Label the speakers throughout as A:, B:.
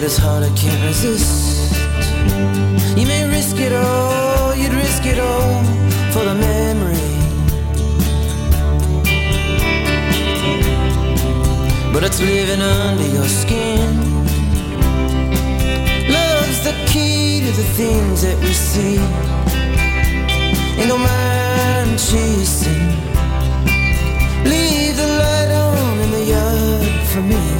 A: but it's hard, I can't resist. You may risk it all, you'd risk it all for the memory. But it's living under your skin. Love's the key to the things that we see. Ain't no mind chasing. Leave the light on in the yard for me.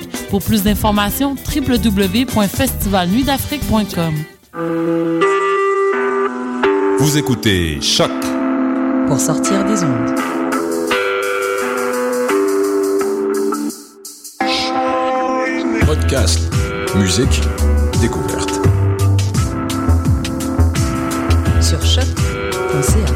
B: Pour plus d'informations, www.festivalnuitdafrique.com.
C: Vous écoutez Choc
D: Pour sortir des ondes.
C: Podcast, musique, découverte.
D: Sur choc.ca.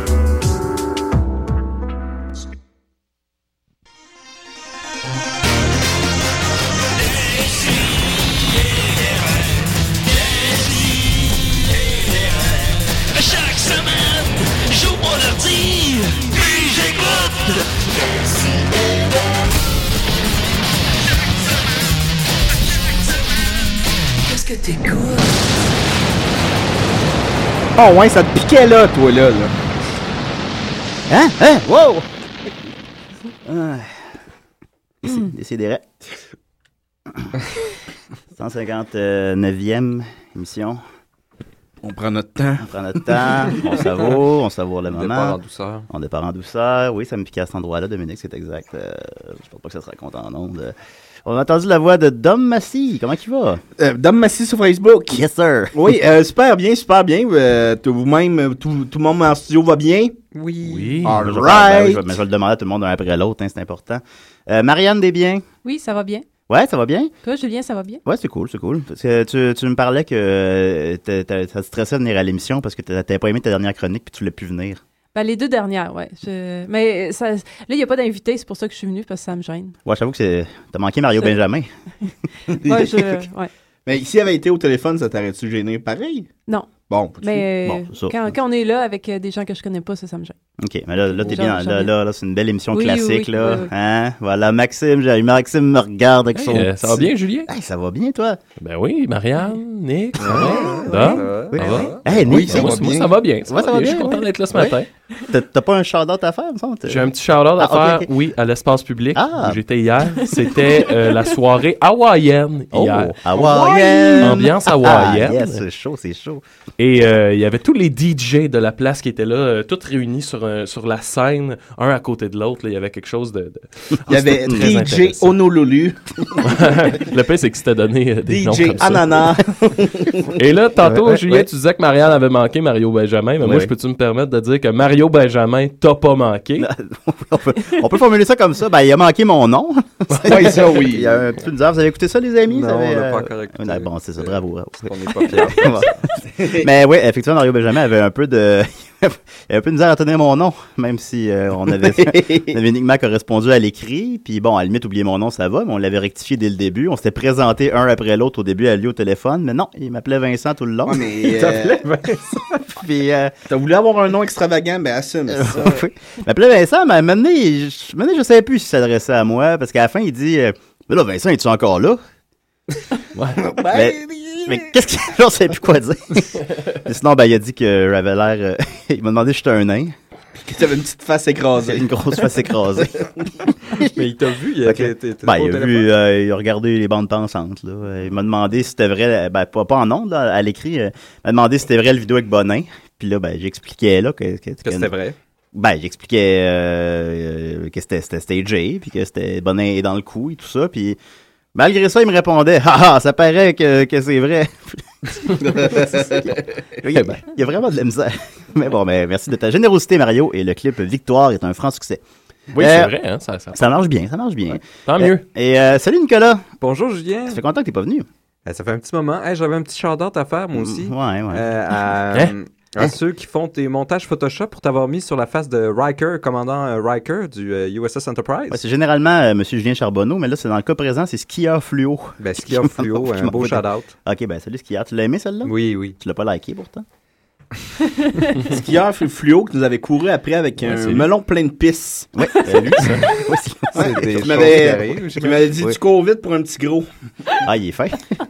E: Oh ouais, ça te piquait là, toi, là. là. Hein? Hein? Wow! Ah. Décidérez. 159e émission.
F: On prend notre temps.
E: On prend notre temps, on savoure, on savoure le
G: On
E: moment.
G: départ en douceur.
E: On départ en douceur. Oui, ça me piquait à cet endroit-là, Dominique, c'est exact. Euh, je pense pas que ça se raconte en ondes. On a entendu la voix de Dom Massy. Comment il va?
F: Euh, Dame Massy sur Facebook.
E: Yes, sir.
F: Oui, euh, super bien, super bien. Euh, tout- Vous-même, tout, tout le monde en studio va bien?
G: Oui.
E: Oui.
F: All
E: je, vais-
F: right.
E: ben oui, je vais- mais je vais le demander à tout le monde un après l'autre, hein, c'est important. Euh, Marianne Desbiens.
H: Oui, ça va bien.
E: Ouais, ça va bien?
H: Toi, Julien, ça va bien?
E: Ouais, c'est cool, c'est cool. Parce que tu, tu me parlais que ça te stressait de venir à l'émission parce que t'as- t'avais pas aimé ta dernière chronique puis tu voulais plus venir.
H: Ben, les deux dernières, ouais. Je- Mais ça... là, il n'y a pas d'invité, c'est pour ça que je suis venue, parce que ça me gêne.
E: Ouais, j'avoue que c'est. T'as manqué Mario Benjamin.
H: Ouais, je... ouais.
F: Mais s'il avait été au téléphone, ça t'aurait-tu gêné? Pareil?
H: Non.
F: Bon, de
H: Mais
E: Bon, ça.
H: quand, quand on est là avec euh, des gens que je connais pas, ça, ça me gêne.
E: OK, mais là, là t'es bien. Là, là, là, c'est une belle émission
H: Oui,
E: classique,
H: oui,
E: là.
H: oui, oui.
E: Hein? Voilà, Maxime, j'ai- Maxime me regarde avec
G: Hey,
E: son.
G: euh, ça va bien, Julien?
E: Hey, ça va bien, toi?
G: Ben oui, Marianne, Nick, ça va? Dom?
E: Oui,
G: Ça va?
E: Hey, Nick,
F: Oui,
E: ça
G: moi,
E: va
G: moi,
E: bien.
G: ça va bien. Ça va
E: ça va
G: bien. Je suis content d'être là ce matin.
E: T'as t'as pas un shout-out à faire, me semble?
G: J'ai un petit shout-out à
E: Ah,
G: faire, oui, à l'espace public
E: Ah.
G: où j'étais hier. C'était euh, la soirée hawaïenne
E: Oh,
G: hier.
E: Hawaïenne!
G: Ambiance
E: Ah,
G: hawaïenne.
E: yes, c'est chaud, c'est chaud.
G: Et euh, il y avait tous les DJ de la place qui étaient là, euh, tous réunis sur, un- sur la scène, un à côté de l'autre. Il y avait quelque chose de... de-
F: Il y avait DJ. Honolulu,
G: Le pire, c'est que c'était donné euh, des noms
F: DJ
G: comme ça.
F: Ananas.
G: Et là, tantôt,
E: Ouais,
G: Julien,
E: ouais.
G: tu disais que Marianne avait manqué Mario Benjamin, mais moi,
E: Ouais.
G: je peux-tu me permettre de dire que Mario Benjamin t'a pas manqué?
E: on, peut, on peut formuler ça comme ça. Ben, il a manqué mon nom.
F: oui, ça,
E: Il
F: oui.
E: y a un petit peu bizarre. Vous avez écouté ça, les amis?
G: Non,
E: avez,
G: on l'a pas encore écouté.
E: ouais, bon, c'est ça. Bravo. bravo.
G: On n'est pas fiers.
E: Mais oui, effectivement, Mario Benjamin avait un peu de. il avait un peu de misère à tenir mon nom, même si euh, on avait, on avait uniquement correspondu à l'écrit. Puis bon, à la limite, oublier mon nom, ça va, mais on l'avait rectifié dès le début. On s'était présenté un après l'autre au début à lui au téléphone, mais non, il m'appelait Vincent tout le long.
F: Ouais, mais euh,
E: Puis, euh,
F: t'as voulu avoir un nom extravagant, ben assume. c'est ça.
E: oui. Il m'appelait Vincent, mais maintenant, je, maintenant, je savais plus s'il s'adressait à moi, parce qu'à la fin, il dit euh, Mais là, Vincent, es-tu encore là Mais- Mais qu'est-ce qu'il je sais plus quoi dire. Sinon, ben, il a dit que j'avais l'air. euh, il m'a demandé si j'étais un nain.
F: que t'avais une petite face écrasée.
E: Une grosse face écrasée.
G: mais il t'a vu, il a,
E: Ben, il a vu, euh, il a regardé les bandes pensantes. Là. Il m'a demandé si c'était vrai, ben, pas, pas en ondes, là, à l'écrit. euh, il m'a demandé si c'était vrai le vidéo avec Bonin. Puis là, ben, j'expliquais là que, que,
G: Que c'était vrai.
E: Ben, j'expliquais euh, que c'était c'était stagé, puis que c'était bonnet dans le coup et tout ça, puis malgré ça, il me répondait « Ah, ah, ça paraît que, que c'est vrai. » il, y a- il y a vraiment de la misère. Mais bon, mais merci de ta générosité, Mario, et le clip Victoire est un franc succès.
G: Oui,
E: Euh,
G: c'est vrai, hein, ça, ça-
E: Ça marche bien, ça marche bien.
G: Tant
E: Euh,
G: mieux.
E: Et euh, salut Nicolas,
I: Bonjour Julien.
E: ça fait longtemps que t'es pas venu.
I: Euh, ça fait un petit moment. Hey, J'avais un petit shout-out à faire moi aussi.
E: Ouais, ouais.
I: Euh, à,
G: Hein?
I: À ceux qui font tes montages Photoshop pour t'avoir mis sur la face de Riker, commandant euh, Riker du euh, USS Enterprise.
E: Ouais, c'est généralement euh, Monsieur Julien Charbonneau, mais là, c'est dans le cas présent, c'est Skieur Fluo.
I: Ben, Skier Fluo, un beau shout-out.
E: Ok, ben salut Skieur. Tu l'as aimé celle-là?
I: Oui, oui.
E: Tu l'as pas liké pourtant?
F: Skieur fluo qui nous avait couru après avec un melon plein de pisse.
E: Oui, c'est lui, ça. Oui, c'est-
I: C'est des
F: Qui
I: choses
F: m'avait- dit
E: Oui.
F: tu cours vite pour un petit gros.
E: Ah, il est fin.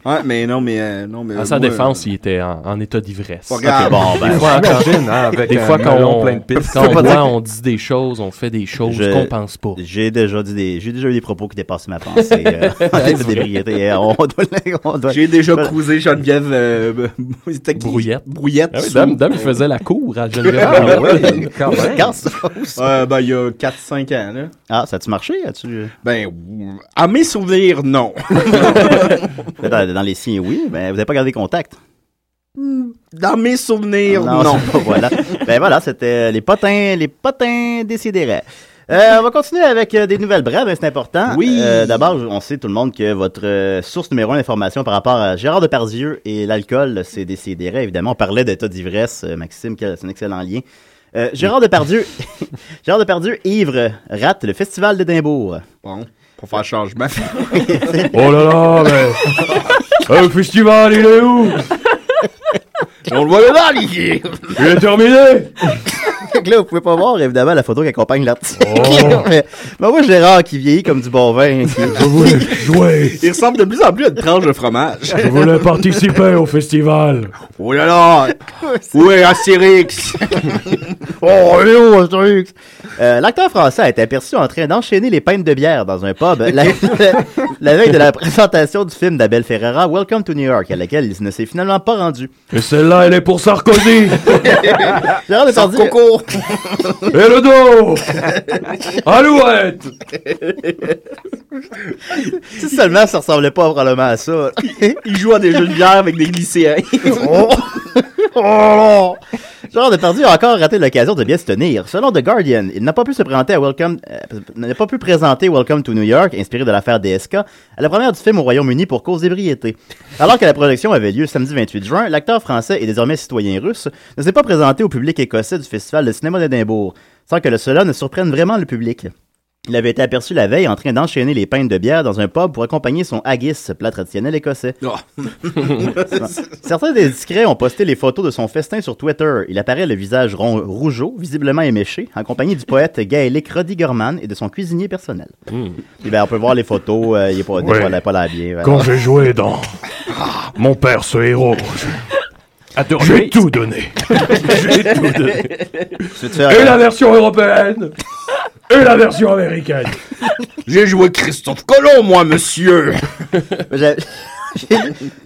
F: Ouais, mais non, mais euh, non, mais.
G: À sa
F: moi,
G: défense, il était en, en état d'ivresse.
F: Pas grave.
E: Ok, bon, ben.
G: Des fois, quand,
I: hein, avec
G: des
I: un
G: fois, quand
I: melon
G: on,
I: plein de pistes.
G: quand on dit des choses, on fait des choses qu'on pense pas.
E: J'ai déjà dit des, j'ai déjà eu des propos qui dépassent ma pensée. Euh. Euh, doit-
F: J'ai déjà cruisé Geneviève. Euh?
G: Brouillette.
F: Brouillette.
G: Dame, Dame, il faisait la cour à Geneviève.
I: Ah, ouais, quand même.
E: Quand ça?
F: Euh, ben, il y a 4-5 ans, là.
E: Ah, ça a-tu marché? As-tu...
F: Ben, à mes souvenirs, non.
E: Dans, dans les siens, oui, mais vous n'avez pas gardé contact?
F: Dans mes souvenirs, non.
E: c'est pas- voilà. ben voilà, c'était les potins, les potins décideraient. Euh, on va continuer avec euh, des nouvelles brèves, hein, c'est important.
F: Oui.
E: Euh, D'abord, on sait tout le monde que votre euh, source numéro un d'information par rapport à Gérard Depardieu et l'alcool, c'est décidéré. Évidemment, on parlait d'état d'ivresse, euh, Maxime, c'est un excellent lien. Euh, Gérard Depardieu, Gérard Depardieu, ivre, rate le festival d'Édimbourg.
F: Bon, pour faire changement.
G: Oh là là, mais. Le festival, il est où?
F: On le voit là, les
G: Il est terminé
E: Donc là, vous pouvez pas voir, évidemment, la photo qui accompagne l'article.
G: Oh.
E: mais, mais moi, Gérard qui vieillit comme du bon vin. qui-
G: Je voulais jouer.
F: Il ressemble de plus en plus à une tranche de fromage.
G: Je voulais participer au festival.
F: Oh là là! Où est Astérix?
E: Oh, il est où, Astérix? Euh, L'acteur français a été aperçu en train d'enchaîner les pintes de bière dans un pub la, la veille de la présentation du film d'Abel Ferrara, Welcome to New York, à laquelle il ne s'est finalement pas rendu.
G: Et elle est pour Sarkozy.
E: Gérard Depardieu,
F: Coco!
G: Et le dos Alouette
E: si seulement ça ressemblait pas probablement à ça.
F: Il joue à des jeux de bière avec des lycéens.
E: Oh! Oh! Gérard Depardieu a encore raté l'occasion de bien se tenir. Selon The Guardian, il n'a pas pu se présenter à Welcome, euh, n'a pas pu présenter Welcome to New York, inspiré de l'affaire DSK, à la première du film au Royaume-Uni pour cause d'ébriété. Alors que la projection avait lieu samedi 28 juin, l'acteur français et désormais citoyen russe ne s'est pas présenté au public écossais du Festival de cinéma d'Édimbourg, sans que cela ne surprenne vraiment le public. Il avait été aperçu la veille en train d'enchaîner les pintes de bière dans un pub pour accompagner son haggis, plat traditionnel écossais.
F: Oh.
E: Certains des discrets ont posté les photos de son festin sur Twitter. Il apparaît le visage rond, rougeau, visiblement éméché, en compagnie du poète gaélique Roddy Gorman et de son cuisinier personnel. Puis ben, on peut voir les photos, euh, il est pas,
G: Ouais.
E: pas, là- pas là bien. voilà.
G: Quand j'ai joué dans Mon père, ce héros, j'ai tout donné. J'ai tout donné. Et la version européenne Et la version américaine
F: J'ai joué Christophe Colomb, moi, monsieur!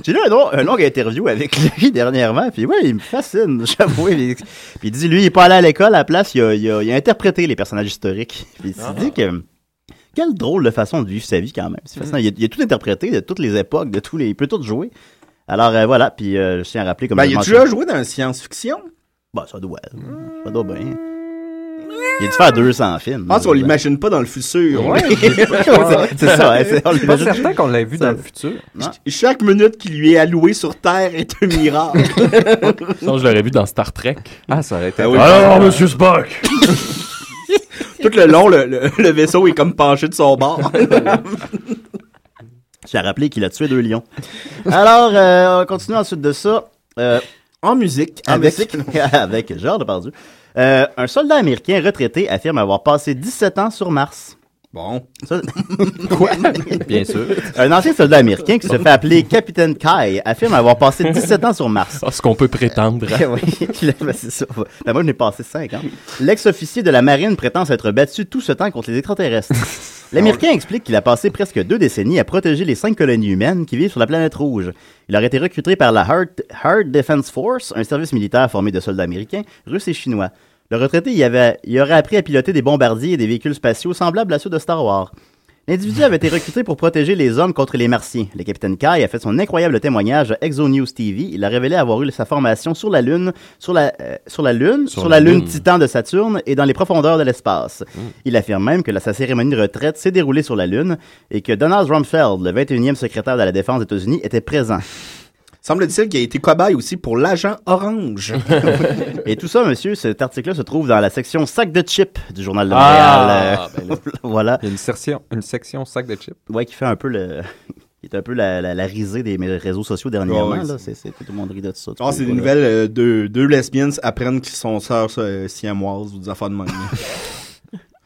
E: J'ai lu un, long- un long interview avec lui dernièrement, puis ouais, il me fascine, j'avoue. Puis il dit, lui, il est pas allé à l'école, à la place, il a, il a- il a interprété les personnages historiques. Puis il s'est dit que... Quelle drôle de façon de vivre sa vie, quand même. C'est fascinant. Il, a, il a tout interprété, de toutes les époques, de tous les... Il peut tout jouer. Alors, euh, voilà, puis euh, je tiens à rappeler comme...
F: Ben, il a déjà joué dans la science-fiction?
E: Bah, ça doit. Ça doit bien. Il a dû faire 200 films.
F: Je pense qu'on l'imagine pas dans le futur.
I: Ouais,
E: c'est ça, ouais, c'est- on
I: pas certain qu'on l'ait vu
E: Ça-
I: dans le futur.
F: Chaque minute qui lui est allouée sur Terre est un miracle.
G: Sinon, je l'aurais vu dans Star Trek.
I: Ah, ça aurait été.
F: Ah oui.
G: Alors, monsieur Spock
F: Tout le long, le, le- le vaisseau est comme penché de son bord.
E: J'ai rappelé qu'il a tué deux lions. Alors, euh, on continue ensuite de ça. Euh,
F: en musique,
E: en
F: avec...
E: musique, avec Gérard Depardieu. Euh, un soldat américain retraité affirme avoir passé 17 ans sur Mars.
F: Bon.
E: Ça-
I: Bien sûr.
E: un ancien soldat américain qui se fait appeler Capitaine Kai affirme avoir passé 17 ans sur Mars.
G: Ah, ce qu'on peut prétendre.
E: oui, ben, c'est ça. Ben, moi, je n'ai passé 5 ans. L'ex-officier de la marine prétend s'être battu tout ce temps contre les extraterrestres. L'Américain explique qu'il a passé presque deux décennies à protéger les cinq colonies humaines qui vivent sur la planète rouge. Il aurait été recruté par la Hard, Hard Defense Force, un service militaire formé de soldats américains, russes et chinois. Le retraité y, avait, y aurait appris à piloter des bombardiers et des véhicules spatiaux semblables à ceux de Star Wars. L'individu avait été recruté pour protéger les hommes contre les martiens. Le capitaine Kai a fait son incroyable témoignage à Exo News TV. Il a révélé avoir eu sa formation sur la Lune, sur la, euh, sur la Lune, sur, la, Lune, Titan de Saturne et dans les profondeurs de l'espace. Il affirme même que la- sa cérémonie de retraite s'est déroulée sur la Lune et que Donald Rumsfeld, le 21e secrétaire de la Défense des États-Unis, était présent.
F: Semble-t-il qu'il a été cobaye aussi pour l'agent orange.
E: Et tout ça, monsieur, cet article-là se trouve dans la section sac de chips du journal de
I: Ah,
E: Montréal.
I: ben
E: voilà.
I: Il y a une section, une section sac de chips.
E: Ouais, qui fait un peu le. qui est un peu la, la, la risée des réseaux sociaux dernièrement.
F: Ouais, ouais,
E: là.
F: c'est-
E: C'est, c'est- tout le monde rit de ça.
F: Ah, c'est des nouvelles, euh, deux, deux lesbiennes apprennent qu'ils sont sœurs euh, siamoises ou des affaires de même.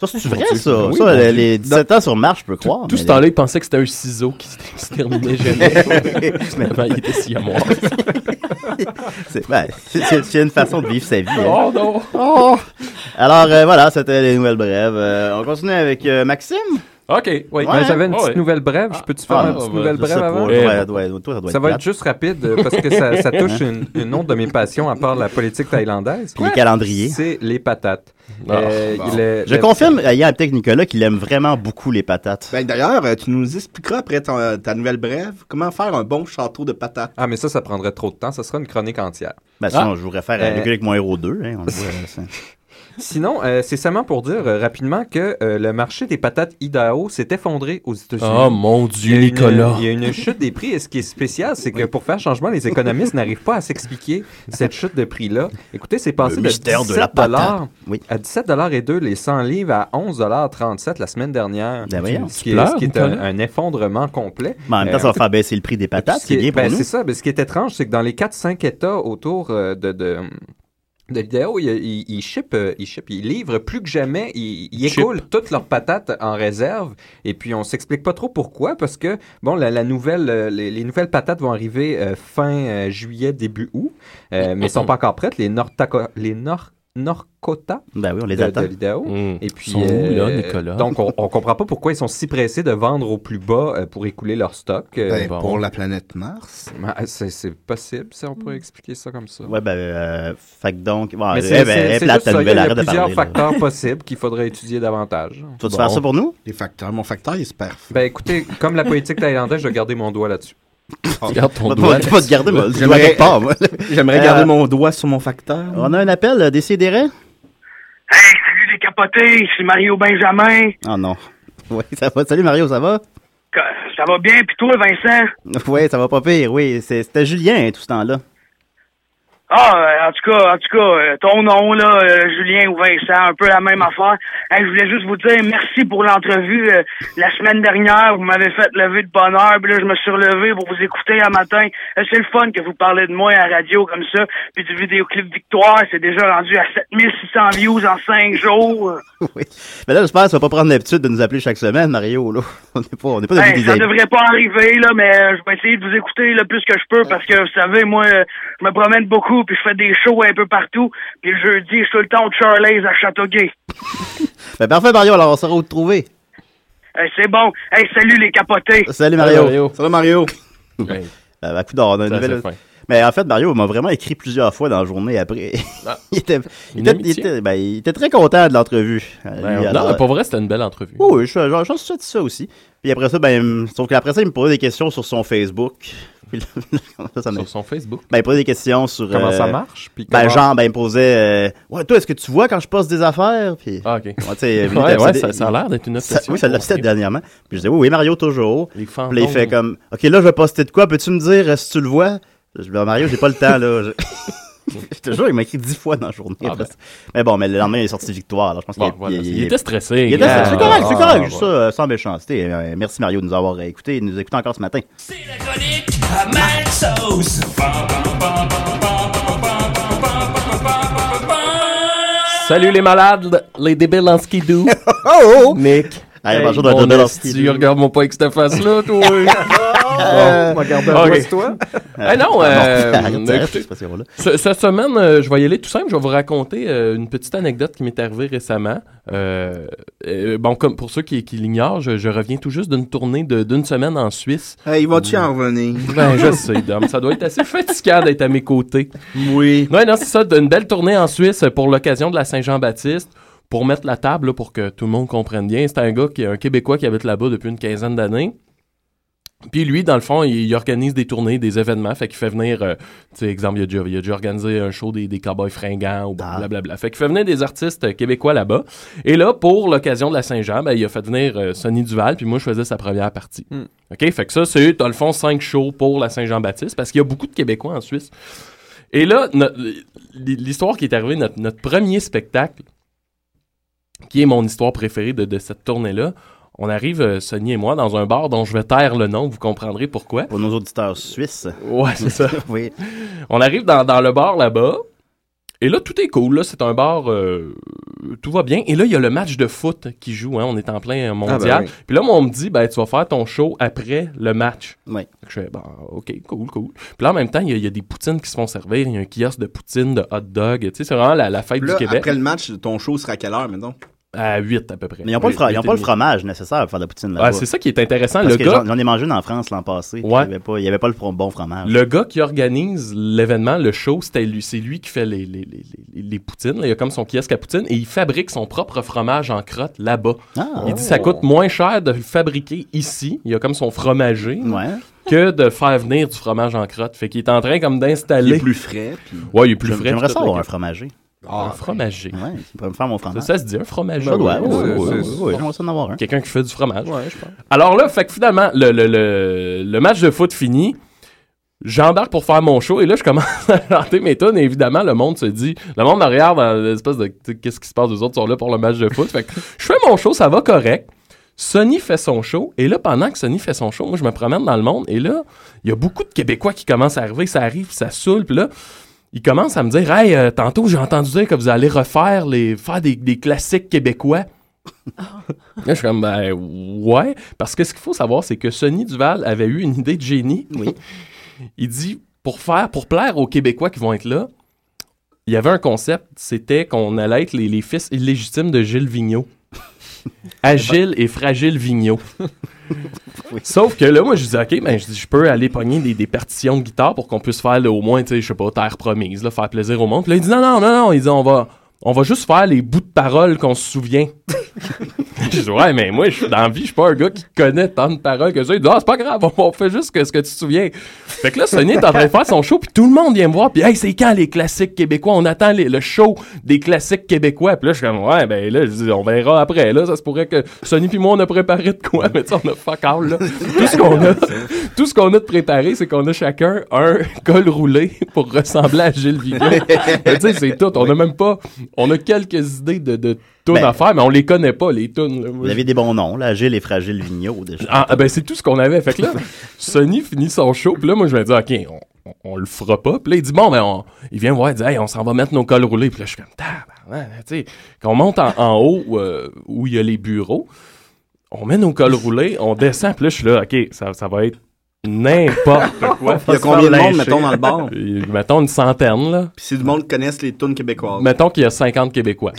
E: Ça, c'est
G: Mon
E: vrai, ça?
G: Oui,
E: ça, les,
G: Dieu.
E: les 17 ans sur Mars, je peux croire.
G: Tout ce temps-là, il pensait que c'était un ciseau qui se, terminait jamais. Finalement, il était si à moi.
E: c'est, ben, c'est une façon de vivre sa vie. hein.
G: Oh non!
E: Oh! Alors, euh, voilà, c'était les nouvelles brèves. Euh, on continue avec euh, Maxime?
G: OK, oui.
E: Ouais.
I: Ben, J'avais une
G: Ah,
I: petite
G: ouais.
I: nouvelle brève. Je peux-tu faire
E: Ah,
I: ma petite
E: bah,
I: nouvelle brève avant?
E: Ouais, ouais, ouais, toi, ça doit
I: Ça
E: être
I: va être juste rapide euh, parce que ça, ça touche une, une autre de mes passions à part la politique thaïlandaise.
E: Puis les calendriers.
I: C'est les patates.
G: Ah,
I: Euh,
G: bon.
I: il est-
E: Je confirme, ayant peut-être Nicolas, qu'il aime vraiment beaucoup les patates.
F: Ben, D'ailleurs, euh, tu nous expliqueras après ton- ta nouvelle brève comment faire un bon château de patates.
I: Ah, mais ça, ça prendrait trop de temps. Ça sera une chronique entière.
E: Ben, sinon, je vous réfère à
I: Euh,
E: avec mon héros 2. Hein, on le voit, ça.
I: Sinon, euh, c'est seulement pour dire euh, rapidement que euh, le marché des patates Idaho s'est effondré aux États-Unis.
G: Oh mon
I: Il y
G: Dieu,
I: a une-
G: Nicolas.
I: il y a une chute des prix et ce qui est spécial, c'est que pour faire changement, les économistes n'arrivent pas à s'expliquer cette chute de prix-là. Écoutez, c'est passé
E: Le
I: de
E: mystère
I: 17
E: de
I: dollars
E: Oui.
I: à 17 dollars et 2 les 100 livres à 11 dollars 37 la semaine dernière.
E: Ben voyons.
I: ce qui est, ce qui est un, effondrement complet.
E: Mais en même temps,
I: Euh,
E: ça va faire baisser le prix des patates.
I: ce qui
E: C'est
I: est-
E: bien pour
I: ben,
E: nous.
I: C'est ça. Ben, ce qui est étrange, c'est que dans les 4-5 États autour euh, de, de, de l'Idaho, ils il, il ship, euh, ils ship, ils livrent plus que jamais, ils,
G: Ship.
I: écoulent toutes leurs patates en réserve. Et puis, on s'explique pas trop pourquoi, parce que, bon, la, la nouvelle, euh, les, les nouvelles patates vont arriver euh, fin euh, juillet, début août, euh, mais elles sont pas encore prêtes. Les North les Nord Norcota
E: Ben oui, on les
I: de,
E: attend.
I: de l'Idaho.
G: Hum.
I: Et puis,
G: Sont où, là,
I: euh,
G: Nicolas?
I: donc, on, on comprend pas pourquoi ils sont si pressés de vendre au plus bas euh, pour écouler leur stock. Euh,
F: Ben,
G: bon.
F: Pour la planète Mars.
I: ben, c'est c'est possible, si on pourrait expliquer ça comme ça.
E: Ouais, ben, euh, fait que donc. Bon,
I: Mais
E: eh
I: c'est
E: ben,
I: c'est-
E: eh,
I: c'est
E: plate,
I: juste
E: ta
I: ça. Il y a, plusieurs
E: parler.
I: facteurs possibles qu'il faudrait étudier davantage.
E: Tu
F: Bon.
E: faire ça pour nous?
F: Les facteurs. Mon facteur, il est super.
I: Ben écoutez, comme la politique thaïlandaise, je vais garder mon doigt là-dessus.
G: Regarde ton
E: Pas,
G: doigt.
E: pas, pas te garder, moi.
F: J'aimerais-. J'aimerais
E: Euh,
F: garder mon doigt sur mon facteur.
E: On a un appel, euh, Décidéré?
J: Hey, salut les capotés, c'est Mario Benjamin.
E: Oh non. Oui, ça va. Salut Mario, ça va?
J: Ça va bien, puis toi, Vincent?
E: Oui, ça va pas pire, oui. C'est- C'était Julien, tout ce temps-là.
J: Ah, euh, en tout cas, en tout cas, euh, ton nom, là, euh, Julien ou Vincent, un peu la même affaire. Hey, je voulais juste vous dire merci pour l'entrevue. la semaine dernière, vous m'avez fait lever de bonheur, puis là, je me suis relevé pour vous écouter un matin. C'est le fun que vous parlez de moi à la radio comme ça. Puis du vidéoclip Victoire, c'est déjà rendu à 7600 views en 5 jours.
E: oui. Mais là, j'espère que tu vas pas prendre l'habitude de nous appeler chaque semaine, Mario, là. On n'est pas, on n'est pas
J: Hey, ça devrait pas arriver, là, mais je vais essayer de vous écouter le plus que je peux parce que, vous savez, moi, je me promène beaucoup puis je fais des shows un peu partout. Puis le jeudi, je suis tout le temps au Charlie's à Châteauguay.
E: Ben, parfait, Mario, alors on saura où te trouver.
J: Hey, c'est bon. Hey, salut les capotés.
E: Salut, Mario.
G: Mario.
F: Ça va, Mario?
G: Hey,
E: Ben, ben, coudonc, on a une nouvelle... Mais en fait, Mario m'a vraiment écrit plusieurs fois dans la journée après.
G: Ah.
E: il, était, il,
G: Une
E: était, il,
G: amitié.
E: était, ben, il était très content de l'entrevue. Euh,
G: Ben, non, mais pour vrai, c'était une belle entrevue.
E: Oui, oui, je suis genre, j'en suis ça aussi. Puis après ça, ben, sauf qu'après ça, il me posait des questions sur son Facebook. Puis là, ça, ça me-
G: Sur son Facebook.
E: ben, il posait des questions sur.
I: Comment
E: euh,
I: ça marche? Puis
E: Ben, genre, ben, il me posait. euh, ouais, toi, est-ce que tu vois quand je poste des affaires? Puis.
G: Ah, ok.
E: Ouais,
G: ça, ça a l'air d'être une
E: ça-
G: obsession.
E: Oui, ça l'obsède dernièrement. Puis je disais, oui, oui, Mario, toujours.
G: Les
E: Puis là, il fait comme, OK, là, je vais poster de quoi? Peux-tu me dire euh, si tu le vois? Je dis, Ben, Mario, j'ai pas le temps, là. Je... te jure, il m'a écrit dix fois dans la journée.
G: Ah, ben.
E: Mais bon, mais le lendemain, il est sorti victoire. Alors, je pense
G: Bon,
E: qu'il
G: voilà,
E: il-
G: il,
E: il-
G: était stressé.
E: il était-
G: Ah,
E: c'est correct, c'est correct,
G: ah,
E: juste ça, sans méchanceté. Euh, merci Mario de nous avoir écoutés et de nous écouter encore ce matin.
G: Salut les malades, les débiles en skidoo.
E: Oh!
G: Nick.
E: Ah,
G: Hey,
E: bonjour, de
G: esti, regarde-moi pas avec cette face-là, toi.
E: Euh,
G: Bon,
I: regarde
G: ok.
I: toi, c'est toi.
G: Eh non,
E: Ah,
G: euh,
E: bon, arrête,
G: écoutez,
E: cette expression-là.
G: ce- cette semaine, euh, je vais y aller tout simple. Je vais vous raconter euh, une petite anecdote qui m'est arrivée récemment. Euh, euh, bon, comme pour ceux qui, qui l'ignorent, je, je reviens tout juste d'une tournée d'une semaine en Suisse.
F: Hey, vas-tu en revenir?
G: Ben, je sais, Dom. Ça doit être assez fatigant d'être à mes côtés.
F: Oui.
G: Ouais, non, c'est ça. D'une belle tournée en Suisse pour l'occasion de la Saint-Jean-Baptiste. Pour mettre la table, là, pour que tout le monde comprenne bien, c'est un gars qui est un Québécois qui habite là-bas depuis une quinzaine d'années. Puis lui, dans le fond, il, il organise des tournées, des événements. Fait qu'il fait venir, euh, tu sais, exemple, il a, déjà, il a déjà organisé un show des, des cowboys fringants ou
E: Ah.
G: blablabla. Fait qu'il fait venir des artistes euh, québécois là-bas. Et là, pour l'occasion de la Saint-Jean, ben, il a fait venir euh, Sonny Duval, puis moi, je faisais sa première partie.
I: Hmm.
G: OK? Fait que ça, c'est, dans le fond, cinq shows pour la Saint-Jean-Baptiste, parce qu'il y a beaucoup de Québécois en Suisse. Et là, l'histoire qui est arrivée, notre, notre premier spectacle, qui est mon histoire préférée de, de cette tournée-là, on arrive, euh, Sonny et moi, dans un bar dont je vais taire le nom, vous comprendrez pourquoi.
E: Pour nos auditeurs suisses.
G: Ouais, c'est ça.
E: oui.
G: On arrive dans, dans le bar là-bas, et là, tout est cool. Là, c'est un bar, euh, tout va bien. Et là, il y a le match de foot qui joue. Hein, on est en plein mondial.
I: Ah, ben oui.
G: Puis là, moi, on me dit, ben, tu vas faire ton show après le match.
E: Oui.
G: Je fais, bon, OK, cool, cool. Puis là, en même temps, il y, a- il y a des poutines qui se font servir. Il y a un kiosque de poutines, de hot dog. Tu sais, c'est vraiment la, la fête
F: Là,
G: du Québec.
F: après le match, ton show sera à quelle heure, mettons?
G: À 8 à peu près.
E: Mais ils n'ont pas, le, fra- ils ont
G: Huit et
E: pas le fromage nécessaire pour faire de la poutine là-bas.
G: Ah, c'est ça qui est intéressant.
E: Parce
G: le
E: que
G: gars,
E: j'en j'en ai mangé une en France l'an passé.
G: Ouais.
E: Il n'y avait, pas- il y avait pas le bon fromage.
G: Le gars qui organise l'événement, le show, c'était lui, c'est lui qui fait les, les, les, les- les poutines. là. Il a comme son kiosque à poutine et il fabrique son propre fromage en crotte là-bas.
E: Ah,
G: Il dit ça coûte moins cher de le fabriquer ici. Il a comme son fromager
E: ouais.
G: que de faire venir du fromage en crotte. Fait qu'il est en train comme
F: Il
G: d'installer.
F: est plus frais. Puis...
G: Ouais, il est plus
E: J'aime-
G: frais.
E: J'aimerais ça avoir un
G: kit.
E: Fromager.
G: un fromager.
E: Ouais, tu pourrais me faire mon fromage.
G: ça se dit un fromager.
E: Ça doit,
G: Ouais,
E: oui,
G: ouais,
E: oui, j'aimerais ça en avoir un.
G: Quelqu'un qui fait du fromage.
I: Ouais, je pense.
G: Alors là, fait que finalement, le, le, le, le match de foot fini. J'embarque pour faire mon show et là, je commence à chanter mes tunes et évidemment, le monde se dit, le monde me regarde dans l'espèce de, qu'est-ce qui se passe, les autres sont là pour le match de foot. Fait que je fais mon show, ça va correct. Sonny fait son show et là, pendant que Sonny fait son show, moi, je me promène dans le monde et là, il y a beaucoup de Québécois qui commencent à arriver, ça arrive, ça saoule, puis là, ils commencent à me dire, hey, euh, tantôt, j'ai entendu dire que vous allez refaire les, faire des, des classiques québécois. Là, je suis comme, ben, ouais. Parce que ce qu'il faut savoir, c'est que Sonny Duval avait eu une idée de génie.
E: Oui.
G: Il dit, pour faire, pour plaire aux Québécois qui vont être là, il y avait un concept, c'était qu'on allait être les, les fils illégitimes de Gilles Vigneault. Agile et fragile Vigneault. Sauf que là, moi, je dis, OK, ben, je dis, je peux aller pogner des, des partitions de guitare pour qu'on puisse faire, là, au moins, tu sais, je sais pas, terre promise, là, faire plaisir au monde. Puis là, il dit, non, non, non, non, il dit, on va, on va juste faire les bouts de paroles qu'on se souvient. je dis, ouais, mais moi, je suis dans la vie, je suis pas un gars qui connaît tant de paroles que ça. Il dit, ah, c'est pas grave, on, fait juste que, ce que tu te souviens. Fait que là, Sonny est en train de faire son show, puis tout le monde vient me voir, puis hey, c'est quand les classiques québécois? On attend les- le show des classiques québécois. Puis là, je suis comme, ouais, ben là, je dis, on verra après. Là, ça se pourrait que Sonny puis moi, on a préparé de quoi, mais tu sais, on a fuck all, là. Tout ce qu'on a, tout ce qu'on a de préparé, c'est qu'on a chacun un col roulé pour ressembler à Gilles Vigneault. Tu sais, c'est tout. On a même pas, on a quelques idées de, de tunes
E: Ben,
G: à faire, mais on les connaît pas, les tunes. là.
E: Vous avez des bons noms, là. Agile et fragile Vigneault, déjà.
G: Ah, ah, ben c'est tout ce qu'on avait. Fait que là, Sonny finit son show, puis là, moi, je vais dire, OK, on, on, on le fera pas. Puis là, il dit, bon, ben, on- il vient me voir, il dit, hey, on s'en va mettre nos cols roulés. Puis là, je suis comme, tabarnak, tu sais, quand on monte en, en haut euh, où il y a les bureaux, on met nos cols roulés, on descend, puis là, je suis là, OK, ça, ça va être n'importe quoi.
F: Il y a combien de monde, mettons, dans le bar?
G: Mettons une centaine, là.
F: Puis c'est du monde connaisse les tunes québécoises.
G: Mettons qu'il y a 50 Québécois.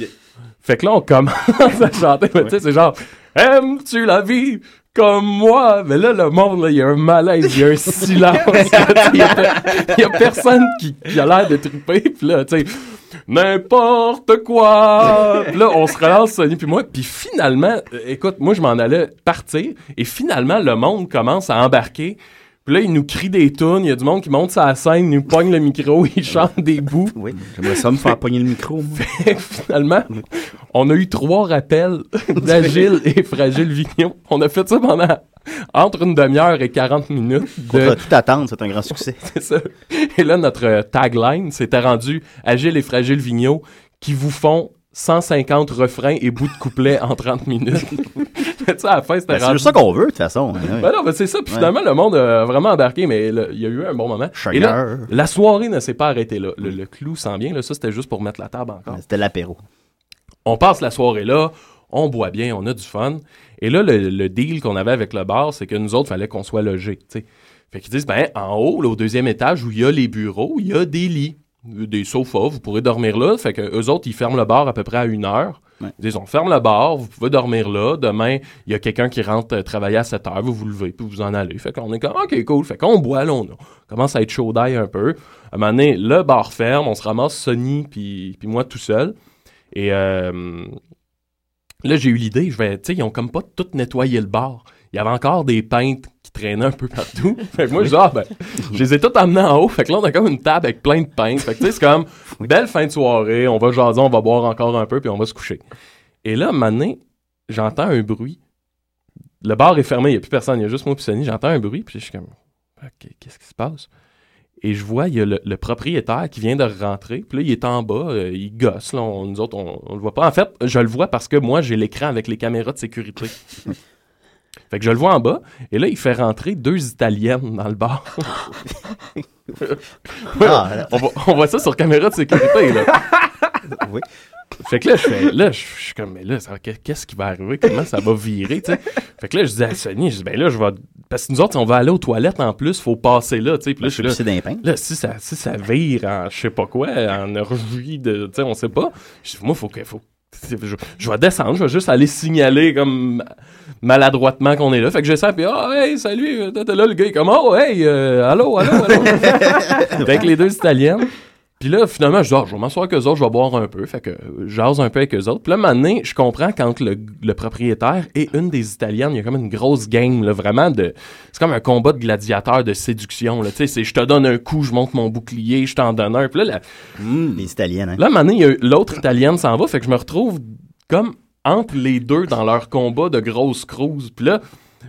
G: Fait que là, on commence à chanter, mais tu sais, c'est genre, aimes-tu la vie comme moi? Mais là, le monde, là, il y a un malaise, il y a un silence. Il y, a- il y a personne qui, qui a l'air de triper, puis là, tu sais, n'importe quoi. Là, on se relance, Sonny puis moi, puis finalement, euh, écoute, moi, je m'en allais partir, et finalement, le monde commence à embarquer. Puis là, il nous crie des tunes, il y a du monde qui monte sur la scène, il nous pogne le micro, il chante des bouts.
E: Oui.
F: J'aimerais ça me faire pogner le micro.
G: Finalement, on a eu trois rappels d'Agile et Fragile Vignon. On a fait ça pendant entre une demi-heure et 40 minutes.
E: Contre
G: De,
E: toute attente, c'est un grand succès.
G: c'est ça. Et là, notre euh, tagline s'était rendu Agile et Fragile Vignon qui vous font 150 refrains et bouts de couplets en 30 minutes. tu sais, à la fin, c'était
E: Ben, c'est juste ça qu'on veut, de toute façon. hein, oui.
G: Ben non, ben c'est ça. Puis
E: Ouais.
G: finalement, le monde a vraiment embarqué, mais il y a eu un bon moment. Et là, la soirée ne s'est pas arrêtée là. Le, le clou s'en vient. Là, ça, c'était juste pour mettre la table encore.
E: C'était l'apéro.
G: On passe la soirée là, on boit bien, on a du fun. Et là, le, le deal qu'on avait avec le bar, c'est que nous autres, fallait qu'on soit logés, tu sais. Fait qu'ils disent, ben, en haut, là, au deuxième étage, où il y a les bureaux, il y a des lits, des sofas, vous pourrez dormir là. Fait que eux autres, ils ferment le bar à peu près à une heure.
E: Ouais.
G: Ferme le bar, vous pouvez dormir là. Demain, il y a quelqu'un qui rentre euh, travailler à 7 heures, vous vous levez, puis vous en allez. Fait qu'on est comme, OK, cool. Fait qu'on boit, là, on, commence à être chaud d'ail un peu. À un moment donné, le bar ferme, on se ramasse Sonny, puis puis moi tout seul. Et euh, là, j'ai eu l'idée, je vais, tu sais, ils ont comme pas tout nettoyé le bar. Il y avait encore des peintes traînaient un peu partout. fait que moi, je dis, ah, ben, je les ai toutes amenées en haut. Fait que là, on a comme une table avec plein de peintes. Fait que, tu sais, c'est comme, belle fin de soirée, on va jaser, on va boire encore un peu, puis on va se coucher. Et là, donné, j'entends un bruit. Le bar est fermé, il n'y a plus personne, il y a juste moi et Sonny. J'entends un bruit, puis je suis comme, OK, qu'est-ce qui se passe? Et je vois, il y a le, le propriétaire qui vient de rentrer. Puis là, il est en bas, euh, il gosse. Là, on- nous autres, on, on le voit pas. En fait, je le vois parce que moi, j'ai l'écran avec les caméras de sécurité. fait que je le vois en bas. Et là, il fait rentrer deux Italiennes dans le bar.
E: Ah,
G: on, voit, on voit ça sur caméra de sécurité. Là.
E: Oui.
G: Fait que là, je fais, là, je je suis comme, mais là, qu'est-ce qui va arriver? Comment ça va virer, tu sais? Fait que là, je dis à Sonny, je dis, ben là, je vais. Parce que nous autres, on va aller aux toilettes en plus, faut passer là, tu sais. Puis là, je suis là. Si ça, si ça vire en je sais pas quoi, en orgie de. Tu sais, on sait pas. Je dis, moi, faut que. Faut, je, je vais descendre, je vais juste aller signaler comme maladroitement qu'on est là. Fait que j'essaie, puis ah, hey, salut, euh, t'es là, le gars, est comme, oh, hey, euh, allô, allô, allô. avec les deux Italiennes. Puis là, finalement, je dis, ah, je vais m'asseoir avec eux autres, je vais boire un peu. Fait que euh, j'ose un peu avec eux autres. Puis là, maintenant, je comprends quand le, le propriétaire et une des Italiennes, il y a comme une grosse game, là, vraiment de. C'est comme un combat de gladiateurs de séduction, là. Tu sais, c'est je te donne un coup, je monte mon bouclier, je t'en donne un. Puis là, la-
E: Les Italiennes, hein.
G: Là, maintenant, l'autre Italienne s'en va, fait que je me retrouve comme entre les deux dans leur combat de grosse cruise. Puis là,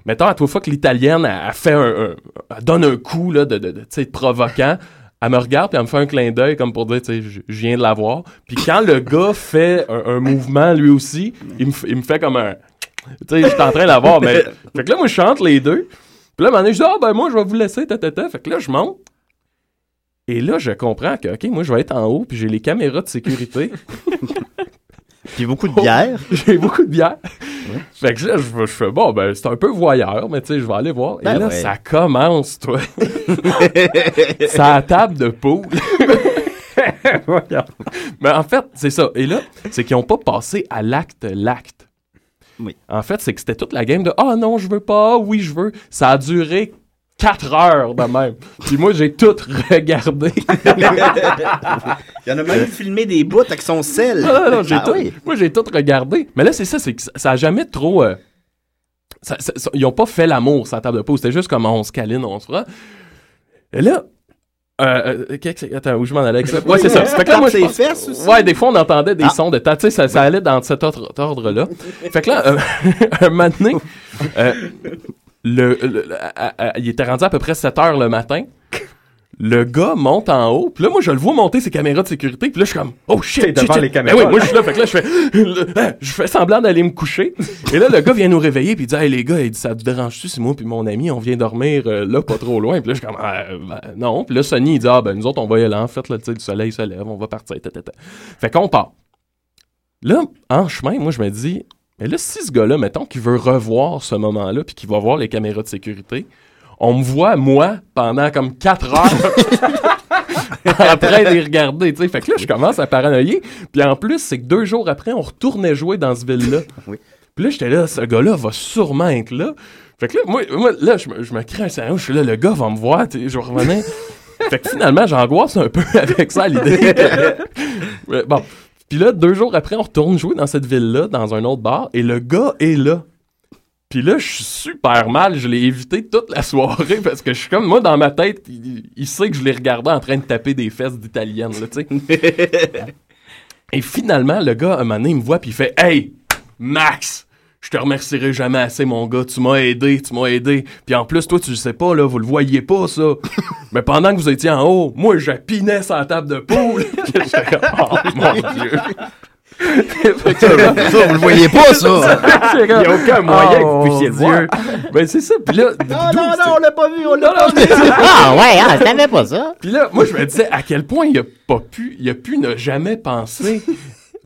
G: mettons, à toute fois que l'Italienne, elle fait un, donne un coup, là, de, de, provoquant, elle me regarde puis elle me fait un clin d'œil comme pour dire, tu sais, je viens de la voir. Puis quand le gars fait un, mouvement, lui aussi, il me, fait comme un... Tu sais, je suis en train de la voir, mais... Fait que là, moi, je chante les deux. Puis là, à un moment donné, je dis, ah, ben moi, je vais vous laisser, ta, ta, ta. Fait que là, je monte. Et là, je comprends que, OK, moi, je vais être en haut, puis j'ai les caméras de sécurité.
E: Puis beaucoup de bière.
G: j'ai beaucoup de bière. Fait que là, je, je fais, bon, ben, c'est un peu voyeur, mais tu sais, je vais aller voir.
E: Ben
G: Et là,
E: ouais.
G: ça commence, toi. la table de poule. mais en fait, c'est ça. Et là, c'est qu'ils n'ont pas passé à l'acte l'acte.
E: Oui.
G: En fait, c'est que c'était toute la game de Ah non, je veux pas, oui, je veux. Ça a duré 4 heures de même. Puis moi, j'ai tout regardé.
F: Il y en a même filmé des bouts avec son sel.
G: Non, non, non, j'ai
E: Ah
G: tout-
E: oui.
G: Moi, j'ai tout regardé. Mais là, c'est ça, c'est que ça, a jamais trop. euh, ça- ça- ça- ils ont pas fait l'amour sur la table de peau. C'était juste comme on se câline, on se fera. Et là. Euh, euh, attends, où je m'en allais avec ça? Ouais, c'est ça. Fait que là, moi, pense-
F: fesses aussi.
G: Ouais, des fois, on entendait des
E: Ah.
G: sons de ta. Tu sais, ça, ça allait dans cet ordre- ordre-là. fait que là, euh, un euh, le, le- le- à- à- il était rendu à peu près 7 heures le matin. Le gars monte en haut, puis là, moi, je le vois monter ses caméras de sécurité, puis là, je suis comme, oh shit,
I: T'es devant
G: shit.
I: les caméras,
G: Ben oui, moi, je suis là, fait que là, je fais, hein, je fais semblant d'aller me coucher. Et là, le gars vient nous réveiller, puis il dit, hey, les gars, il dit, ça te dérange-tu si moi puis mon ami, on vient dormir euh, là, pas trop loin? Puis là, je suis comme, Ah, ben, non. Puis là, Sonny, il dit, ah, ben, nous autres, on va y aller, en fait, là, tu sais, le soleil se lève, on va partir. Fait qu'on part. Là, en chemin, moi, je me dis, mais là, si ce gars-là, mettons, qu'il veut revoir ce moment-là, puis qu'il va voir les caméras de sécurité, on me voit, moi, pendant comme 4 heures, de les regarder, tu sais. Fait que là, je commence à paranoïer. Puis en plus, c'est que deux jours après, on retournait jouer dans ce ville-là.
E: Oui.
G: Puis là, j'étais là, ce gars-là va sûrement être là. Fait que là, moi, moi, là, je me, je me crée un scénario. Je suis là, le gars va me voir, tu sais, je revenir. fait que finalement, j'angoisse un peu avec ça, l'idée. que- bon. Puis là, deux jours après, on retourne jouer dans cette ville-là, dans un autre bar, et le gars est là. Puis là, je suis super mal. Je l'ai évité toute la soirée parce que je suis comme, moi, dans ma tête, il, il sait que je l'ai regardé en train de taper des fesses d'italienne, là, tu sais. Et finalement, le gars, un moment donné, il me voit puis il fait Hey, Max, je te remercierai jamais assez, mon gars. Tu m'as aidé, tu m'as aidé. Puis en plus, toi, tu le sais pas, là, vous le voyez pas, ça. Mais pendant que vous étiez en haut, moi, je pinais sur la table de poule. Oh mon Dieu.
E: Ça, vous le voyez pas, ça.
G: Il
I: y a aucun moyen que vous puissiez le voir.
G: Ben, c'est ça. Puis là,
F: Non,
G: d'où
F: non, non, on l'a pas vu, on l'a pas vu.
E: Ah ouais, ah, je savais pas ça.
G: Puis là, moi, je me disais à quel point il a pas pu, il a pu ne jamais penser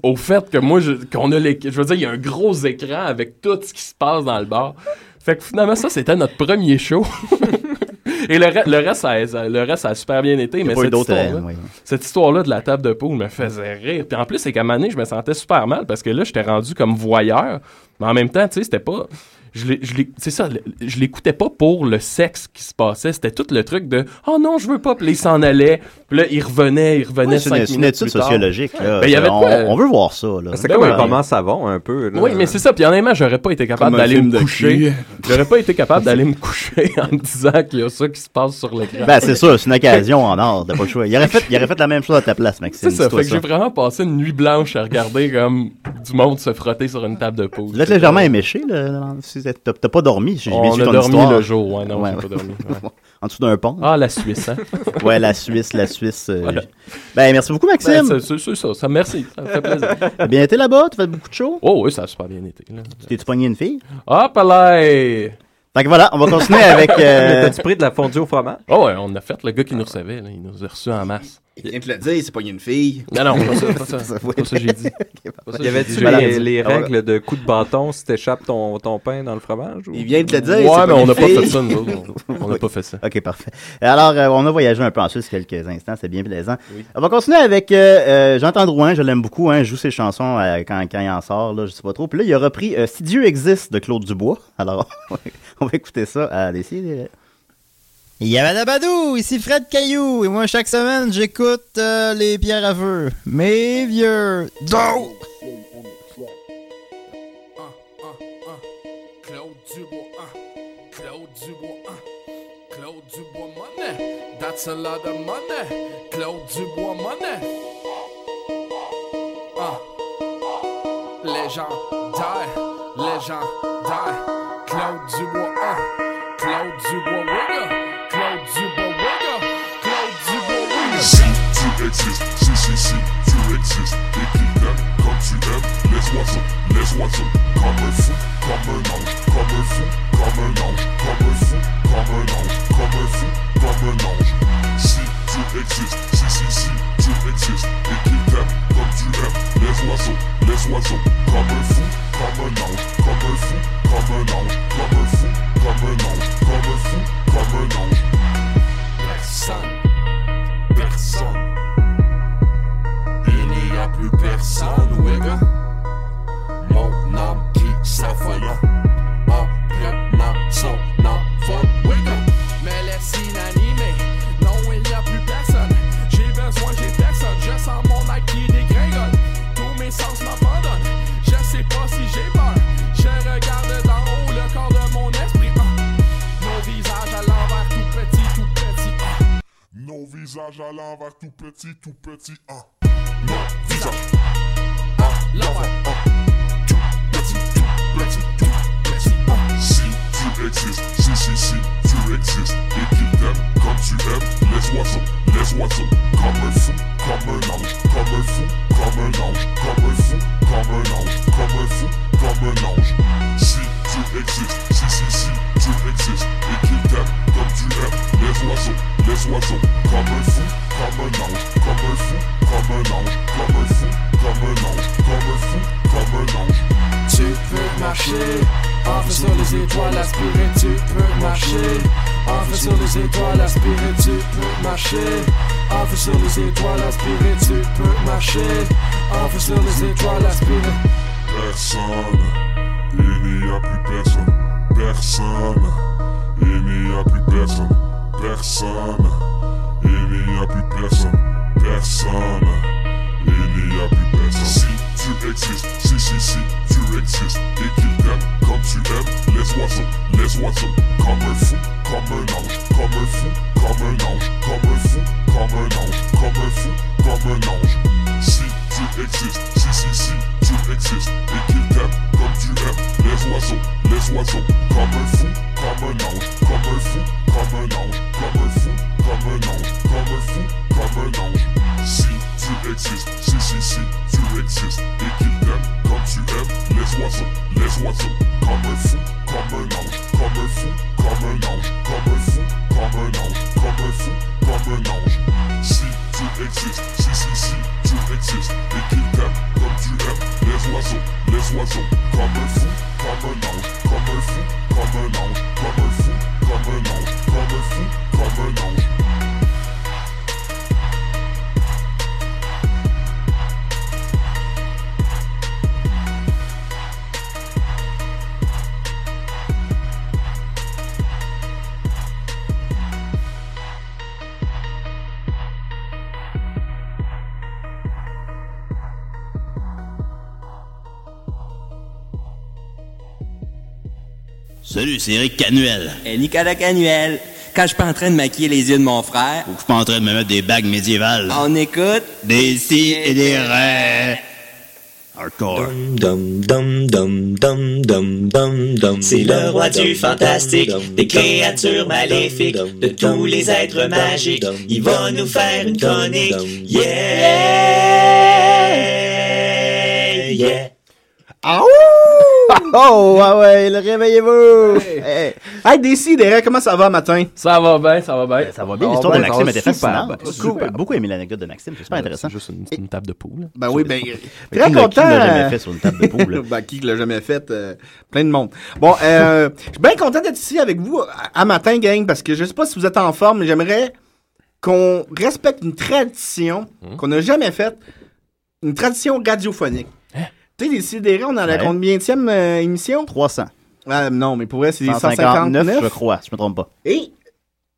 G: au fait que moi, je- qu'on a les, je veux dire, il y a un gros écran avec tout ce qui se passe dans le bar. Fait que finalement, ça, c'était notre premier show. Et le, re- le reste, ça, a- le reste, ça a super bien été. Mais cette
E: d'autres,
G: histoire-là,
E: oui.
G: cette histoire-là de la table de poule me faisait rire. Puis en plus, c'est qu'à un moment donné, je me sentais super mal parce que là, j'étais rendu comme voyeur. Mais en même temps, tu sais, c'était pas. Je l'ai- je l'ai- c'est ça, je l'écoutais pas pour le sexe qui se passait. C'était tout le truc de Oh non, je veux pas. Puis là, il s'en allait. Puis là, il revenait, il revenait
E: une-
G: cinq
E: c'est une
G: minutes
E: étude
G: plus tard.
E: sociologique, là.
G: Ben, y avait
E: on,
G: quoi-
E: on veut voir ça, là.
I: C'est
G: Ben
I: comme
G: ouais.
I: un roman savon, un peu. là.
G: Oui, mais c'est ça. Puis honnêtement, j'aurais pas été capable d'aller me coucher. J'aurais pas été capable d'aller me coucher en me disant qu'il y a ça qui se passe sur l'écran.
E: Ben, c'est ça, c'est une occasion en or, t'as pas le choix. Il aurait fait, il aurait fait la même chose à ta place, Maxime.
G: C'est ça, fait que j'ai vraiment passé une nuit blanche à regarder comme du monde se frotter sur une table de pause.
E: Vous êtes légèrement éméché, là. T'as t'as pas dormi, j'ai bien ton
G: dormi
E: histoire.
G: le jour, ouais, non,
E: Ouais.
G: pas dormi. ouais.
E: en dessous d'un pont.
G: Ah, la Suisse, hein?
E: ouais, la Suisse, la Suisse. euh,
G: Voilà.
E: Ben, merci beaucoup,
G: Ben,
E: Maxime.
G: c'est- c'est ça, ça, merci, ça me fait plaisir.
E: T'as bien été là-bas? Tu fais beaucoup de shows?
G: Oh oui, ça a super bien été.
E: T'es-tu pogné une fille?
G: Hop là!
E: Que voilà, on va continuer avec... euh,
I: T'as-tu pris de la fondue au fromage?
G: Oh ouais, on a fait le gars qui nous recevait, là, il nous a reçus en masse.
F: Il vient de te le dire, c'est pas une fille.
G: Non, non, pas ça, pas ça.
E: Ça,
G: Pas ça, j'ai dit. Pas ça,
I: Y
G: j'ai
I: avait-tu
G: dit,
I: les, les
G: dit.
I: règles de coup de bâton si t'échappes ton, ton pain dans le fromage? ou-
F: Il vient de te le dire,
G: Ouais, mais
F: pas
G: on
F: une
G: n'a pas fait ça, nous autres. On- n'a
E: Oui.
G: pas fait ça.
E: OK, parfait. Alors, euh, on a voyagé un peu en Suisse quelques instants, c'est bien plaisant. On va continuer avec euh, euh, Jean Drouin, je l'aime beaucoup, hein, je joue ses chansons euh, quand, quand il en sort, là, je sais pas trop. Puis là, il a repris euh, Si Dieu existe de Claude Dubois. Alors, on va écouter ça à l'essayer.
K: Yabadabadou, ici Fred Caillou, et moi chaque semaine j'écoute euh, les pierres à feu. Mes vieux. Do!
L: Claude Dubois, uh, Claude Dubois, uh, Claude Dubois money. That's a lot of money. Claude Dubois money. Uh, légendaire, légendaire. Claude Dubois,
M: Si tu existes, si si si, tu existes et qu'il t'aime comme un fou, comme un ange, comme un fou, comme un ange, comme un fou, comme un ange, comme un fou, comme un ange. Tu existes, si si si, tu existes et qu'il t'aime comme tu aimes les oiseaux, les oiseaux, comme un fou, tout petit, tout petit 1. Les étoiles aspirées, tu peux marcher. En sur les étoiles
L: aspirées, tu peux marcher. En sur les étoiles aspirées, tu peux marcher. En sur les étoiles aspirées. Personne, il n'y a plus personne, personne,
M: il
L: n'y a
M: plus personne, personne, il n'y a plus personne, personne, Existes, si si si, tu existes et qu'il t'aime comme tu aimes les oiseaux, les oiseaux, comme un fou, comme un ange, comme un fou, comme un ange, comme un fou, comme un ange, comme un fou, comme un ange. Si tu existes, si si si, tu existes et qu'il t'aime comme tu aimes les oiseaux, les oiseaux, comme un fou, comme un ange, comme un fou, comme un ange, comme un fou, comme un ange, comme un fou, comme un ange. Si tu existes, si si si, tu existes, et qu'il t'aime comme tu aimes les oiseaux, les oiseaux, comme un fou, comme un ange, comme un fou, comme un ange, comme un fou, comme un ange, comme un fou, comme un ange. Si tu existes, si si si, tu existes, et qu'il t'aime comme tu aimes les oiseaux, les oiseaux, comme un fou, comme un ange, comme un fou, comme un ange, comme un fou, comme un ange, comme un fou.
N: Salut, c'est Eric Canuel.
O: Et Nicolas Canuel. Quand je suis pas en train de maquiller les yeux de mon frère,
N: Ou que je suis pas en train de me mettre des bagues médiévales.
O: on écoute
N: Des si et des ré. Hardcore.
P: Dum dum dum dum dum dum dum. C'est le roi du fantastique, des créatures maléfiques, de tous les êtres magiques. Il va nous faire une chronique. Yeah, yeah.
F: Ah
E: Oh, ah ouais, le réveillez-vous! Hey,
F: Hey, Décidérez, comment ça va matin?
G: Ça va bien, ça va bien.
E: Ça va bien, l'histoire de
F: ben,
E: Maxime était fascinante. J'ai beaucoup, beaucoup aimé l'anecdote de Maxime, c'est super intéressant.
G: C'est juste une, une table de poule.
F: Ben oui, ben, très content.
E: qui l'a jamais fait sur une table de poule,
F: ben, qui l'a jamais fait? euh, plein de monde. Bon, euh, je suis bien content d'être ici avec vous à, à matin, gang, parce que je sais pas si vous êtes en forme, mais j'aimerais qu'on respecte une tradition
E: Hmm?
F: qu'on n'a jamais faite, une tradition radiophonique. Tu sais, les sidérés, on en a la?
E: Ouais.
F: combienième euh, émission?
E: 300.
F: Ah, non, mais pour vrai, c'est
E: 159,
F: 159.
E: je crois, si je me trompe pas.
F: Et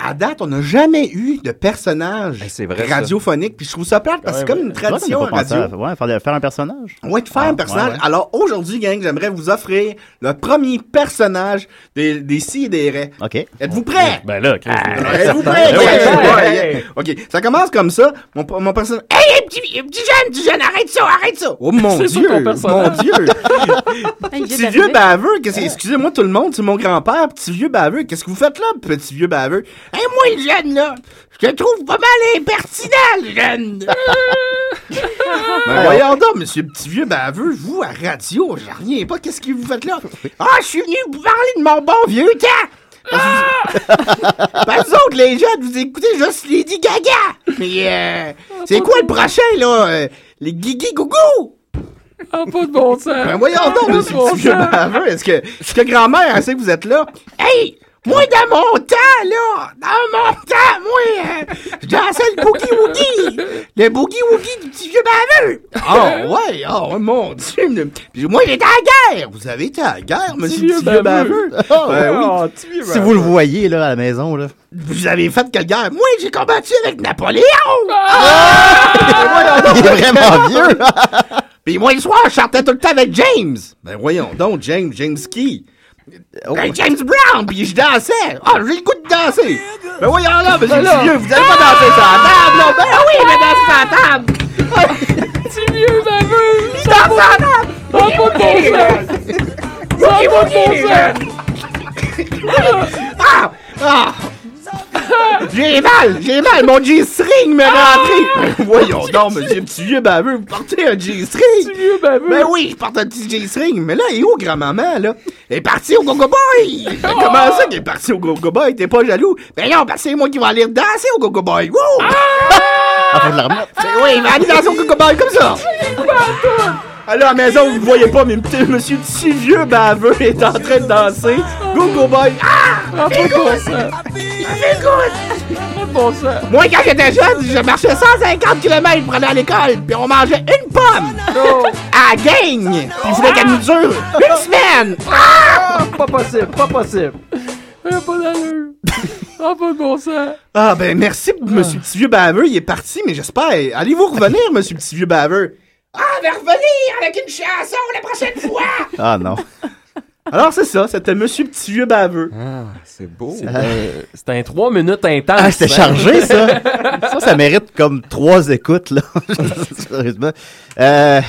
F: à date, on n'a jamais eu de personnage
I: vrai,
F: radiophonique. Puis je trouve ça plate parce que c'est comme une tradition radio.
E: à- ouais, faire, faire un personnage?
F: Ouais, de faire
E: Ah,
F: un personnage.
E: ouais, ouais.
F: Alors aujourd'hui, gang, j'aimerais vous offrir le premier personnage des, des si et des raies.
E: OK.
F: Êtes-vous prêts?
G: Ben là, Chris, c'est
F: Êtes-vous prêts?
G: Ouais.
F: OK, ça commence comme ça. Mon, mon personnage... Hey, hey, petit, petit jeune, petit jeune, arrête ça, arrête ça! Oh mon Dieu, mon
G: personnage.
F: Dieu! Petit vieux baveux, qu'est-ce que- excusez-moi tout le monde, c'est mon grand-père, petit vieux baveux, qu'est-ce que vous faites là, petit vieux baveux? Hey, moi, le jeune, là, je te trouve pas mal impertinent, le jeune! ben voyons donc, monsieur petit vieux baveux, vous, à radio, j'en reviens pas, qu'est-ce que vous faites là? Ah, je suis venu vous parler de mon bon vieux temps! Parce que- Parce que vous autres, les jeunes, vous écoutez juste Lady Gaga! Mais, euh, c'est quoi le prochain, là? euh, les Guigui Gougou?
G: Ah, pas de bon sens.
F: Ben voyons donc,
G: Pas
F: monsieur petit vieux baveux, est-ce que, est-ce que grand-mère, elle sait que vous êtes là? Hey! Moi, dans mon temps, là, dans mon temps, moi, euh, je dansais le boogie-woogie! Le boogie-woogie du petit vieux baveux! Ah ouais, oh mon Dieu! Puis moi, j'étais à la guerre! Vous avez été à la guerre, monsieur petit vieux
E: baveux. Oh,
F: Ben
E: oh,
F: oui.
E: Si vous le voyez, là, à la maison, là.
F: Vous avez fait quelle guerre? Moi, j'ai combattu avec Napoléon!
E: Il est vraiment vieux!
F: Puis moi, le soir, je sortais tout le temps avec James. Ben voyons donc, James, James qui? Ben, James Brown, puis je dansais. Ah, j'ai le goût de danser. Ben voyons là, monsieur
G: Ben là.
F: petit vieux, vous allez pas danser sur la table, non? Ben oui, je vais danser sur la table.
G: Petit vieux baveux.
F: Je danse sur la table.
G: Ça a pas de bon sens. Ça a pas de bon sens.
F: Ah! Ah! J'ai mal, j'ai mal, mon G-string me rentré. Ben voyons donc, monsieur petit vieux baveux, vous portez un G-string.
G: Petit vieux baveux.
F: Ben oui, je porte un petit G-string, mais là, il est où grand-maman, là? Elle est partie au Go-Go Boy! Ben, comment ça qu'elle est partie au Go-Go Boy? T'es pas jaloux? Ben non, parce que c'est moi qui vais aller danser au Go-Go Boy! Wouh!
E: Ah, faut de la remettre.
F: Ben oui, il va aller danser au Go-Go Boy comme ça! Alors, à la maison, vous ne voyez pas, mais petit- monsieur petit vieux baveux est en train de danser. Go-Go Boy! Ah!
G: Ah, pas de bon sens.
F: Écoute!
G: Pas de bon sens.
F: Moi, quand j'étais jeune, je marchais 150 km pour aller à l'école, puis on mangeait une pomme! À la gang! Puis il voulait qu'elle nous dure une semaine! Ah!
G: Pas possible, pas possible. Ah, pas d'allure. Ah, pas de bon sens.
F: Ah ben merci monsieur petit vieux baveux, il est parti, mais j'espère. Allez-vous revenir, monsieur petit vieux baveux? Ah, mais revenir avec une chanson la prochaine fois!
E: Ah, non.
F: Alors c'est ça, c'était monsieur petit vieux baveux.
I: Ah, c'est beau.
G: C'était un- C'était un 3 minutes intense.
E: Ah, c'était
G: hein?
E: chargé, ça. ça, ça mérite comme trois écoutes, là. Sérieusement. Euh...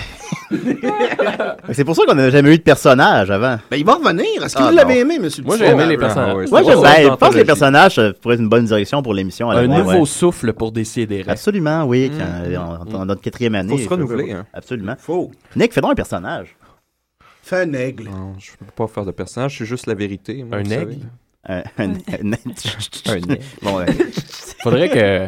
E: c'est pour ça qu'on n'a jamais eu de personnage avant.
F: Ben il va revenir. Est-ce que
E: Ah,
F: vous l'avez aimé, monsieur
G: Moi, j'ai aimé les personnages.
I: Ah ouais,
E: Moi, ben, je pense que les personnages ça pourrait être une bonne direction pour l'émission.
G: Un nouveau
E: ouais.
G: souffle pour décider.
E: Absolument, oui. quand- en, en notre quatrième année.
I: Faut se renouveler, hein.
E: Absolument.
F: Faut.
E: Nick, fais donc un personnage.
F: Fais un aigle.
I: Non, je peux pas faire de personnage, je suis juste la vérité. moi,
G: Un aigle?
E: Un, un, un-
I: Un aigle.
E: bon.
G: Faudrait que.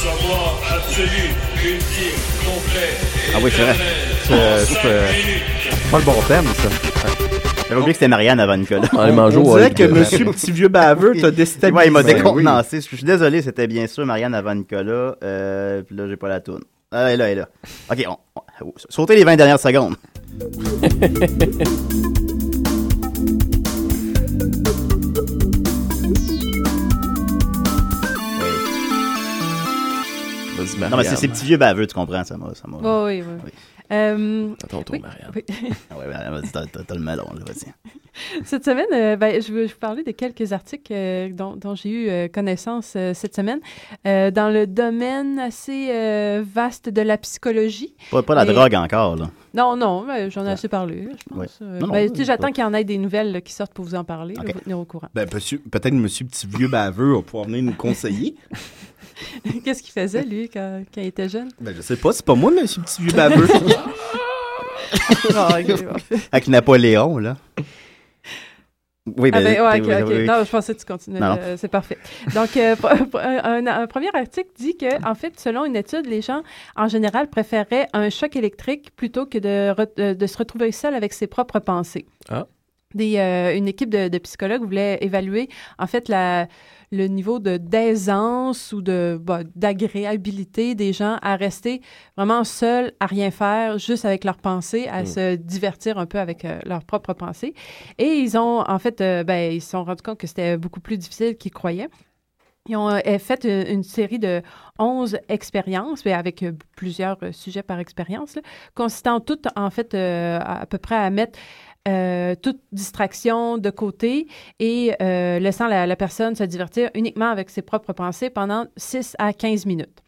F: Tu-
L: Savoir absolu, ultime, complet.
E: Ah oui, c'est vrai.
I: Euh, c'est, euh, pas le bon thème, ça.
E: J'avais oublié que c'était Marianne avant Nicolas.
G: On au
F: On dirait que monsieur petit vieux baveux t'a déstabilisé.
E: Ouais, il m'a
F: Ben
E: décontenancé. Je suis désolé, c'était bien sûr Marianne avant Nicolas. Euh, puis là, j'ai pas la toune. Ah, elle est là, elle est là. Ok, on, on- sautez les 20 dernières secondes. Oui. Non, mais c'est ces petits vieux baveux, tu comprends, ça m'a. Ça m'a...
H: Oh, oui, oui. Euh,
G: À ton tour,
H: oui,
G: Marianne.
H: oui.
E: Ah ouais, ben, vas-y, t'as, t'as- t'as le melon, là, vas-y.
H: Cette semaine, euh, ben, je veux je vous parler de quelques articles euh, dont, dont j'ai eu connaissance euh, cette semaine euh, dans le domaine assez euh, vaste de la psychologie.
E: Pas, pas la drogue encore, là.
H: Non, non, ben, j'en ai assez parlé, je pense.
E: Ouais. Non, non,
H: ben,
E: oui,
H: J'attends qu'il y en ait des nouvelles là, qui sortent pour vous en parler, là, vous tenir au courant.
F: Ben, peut-être monsieur petit vieux baveux va pouvoir venir nous conseiller.
H: Qu'est-ce qu'il faisait, lui, quand, quand il était jeune?
F: Ben, je sais pas, c'est pas moi, monsieur petit vieux baveux.
H: Ah.
E: Avec Napoléon, là. Oui,
H: Ah
E: ben,
H: ben,
E: oui, oui, oui.
H: Non, je pensais que tu continuais. Euh, c'est parfait. Donc, euh, pr- un, un premier article dit que, en fait, selon une étude, les gens, en général, préféraient un choc électrique plutôt que de, re- de, de se retrouver seul avec ses propres pensées.
G: Ah.
H: Des, euh, une équipe de, de psychologues voulait évaluer, en fait, la, le niveau de d'aisance ou de bah, d'agréabilité des gens à rester vraiment seuls, à rien faire, juste avec leurs pensées, à
Q: Mm.
H: se divertir un peu avec euh, leurs propres pensées. Et ils ont, en fait, euh, ben, ils se sont rendus compte que c'était beaucoup plus difficile qu'ils croyaient. Ils ont fait une, une série de 11 expériences, mais avec euh, plusieurs sujets par expérience, consistant toutes, en fait, à, à peu près à mettre euh, toute distraction de côté et euh, laissant la, la personne se divertir uniquement avec ses propres pensées pendant 6 à 15 minutes.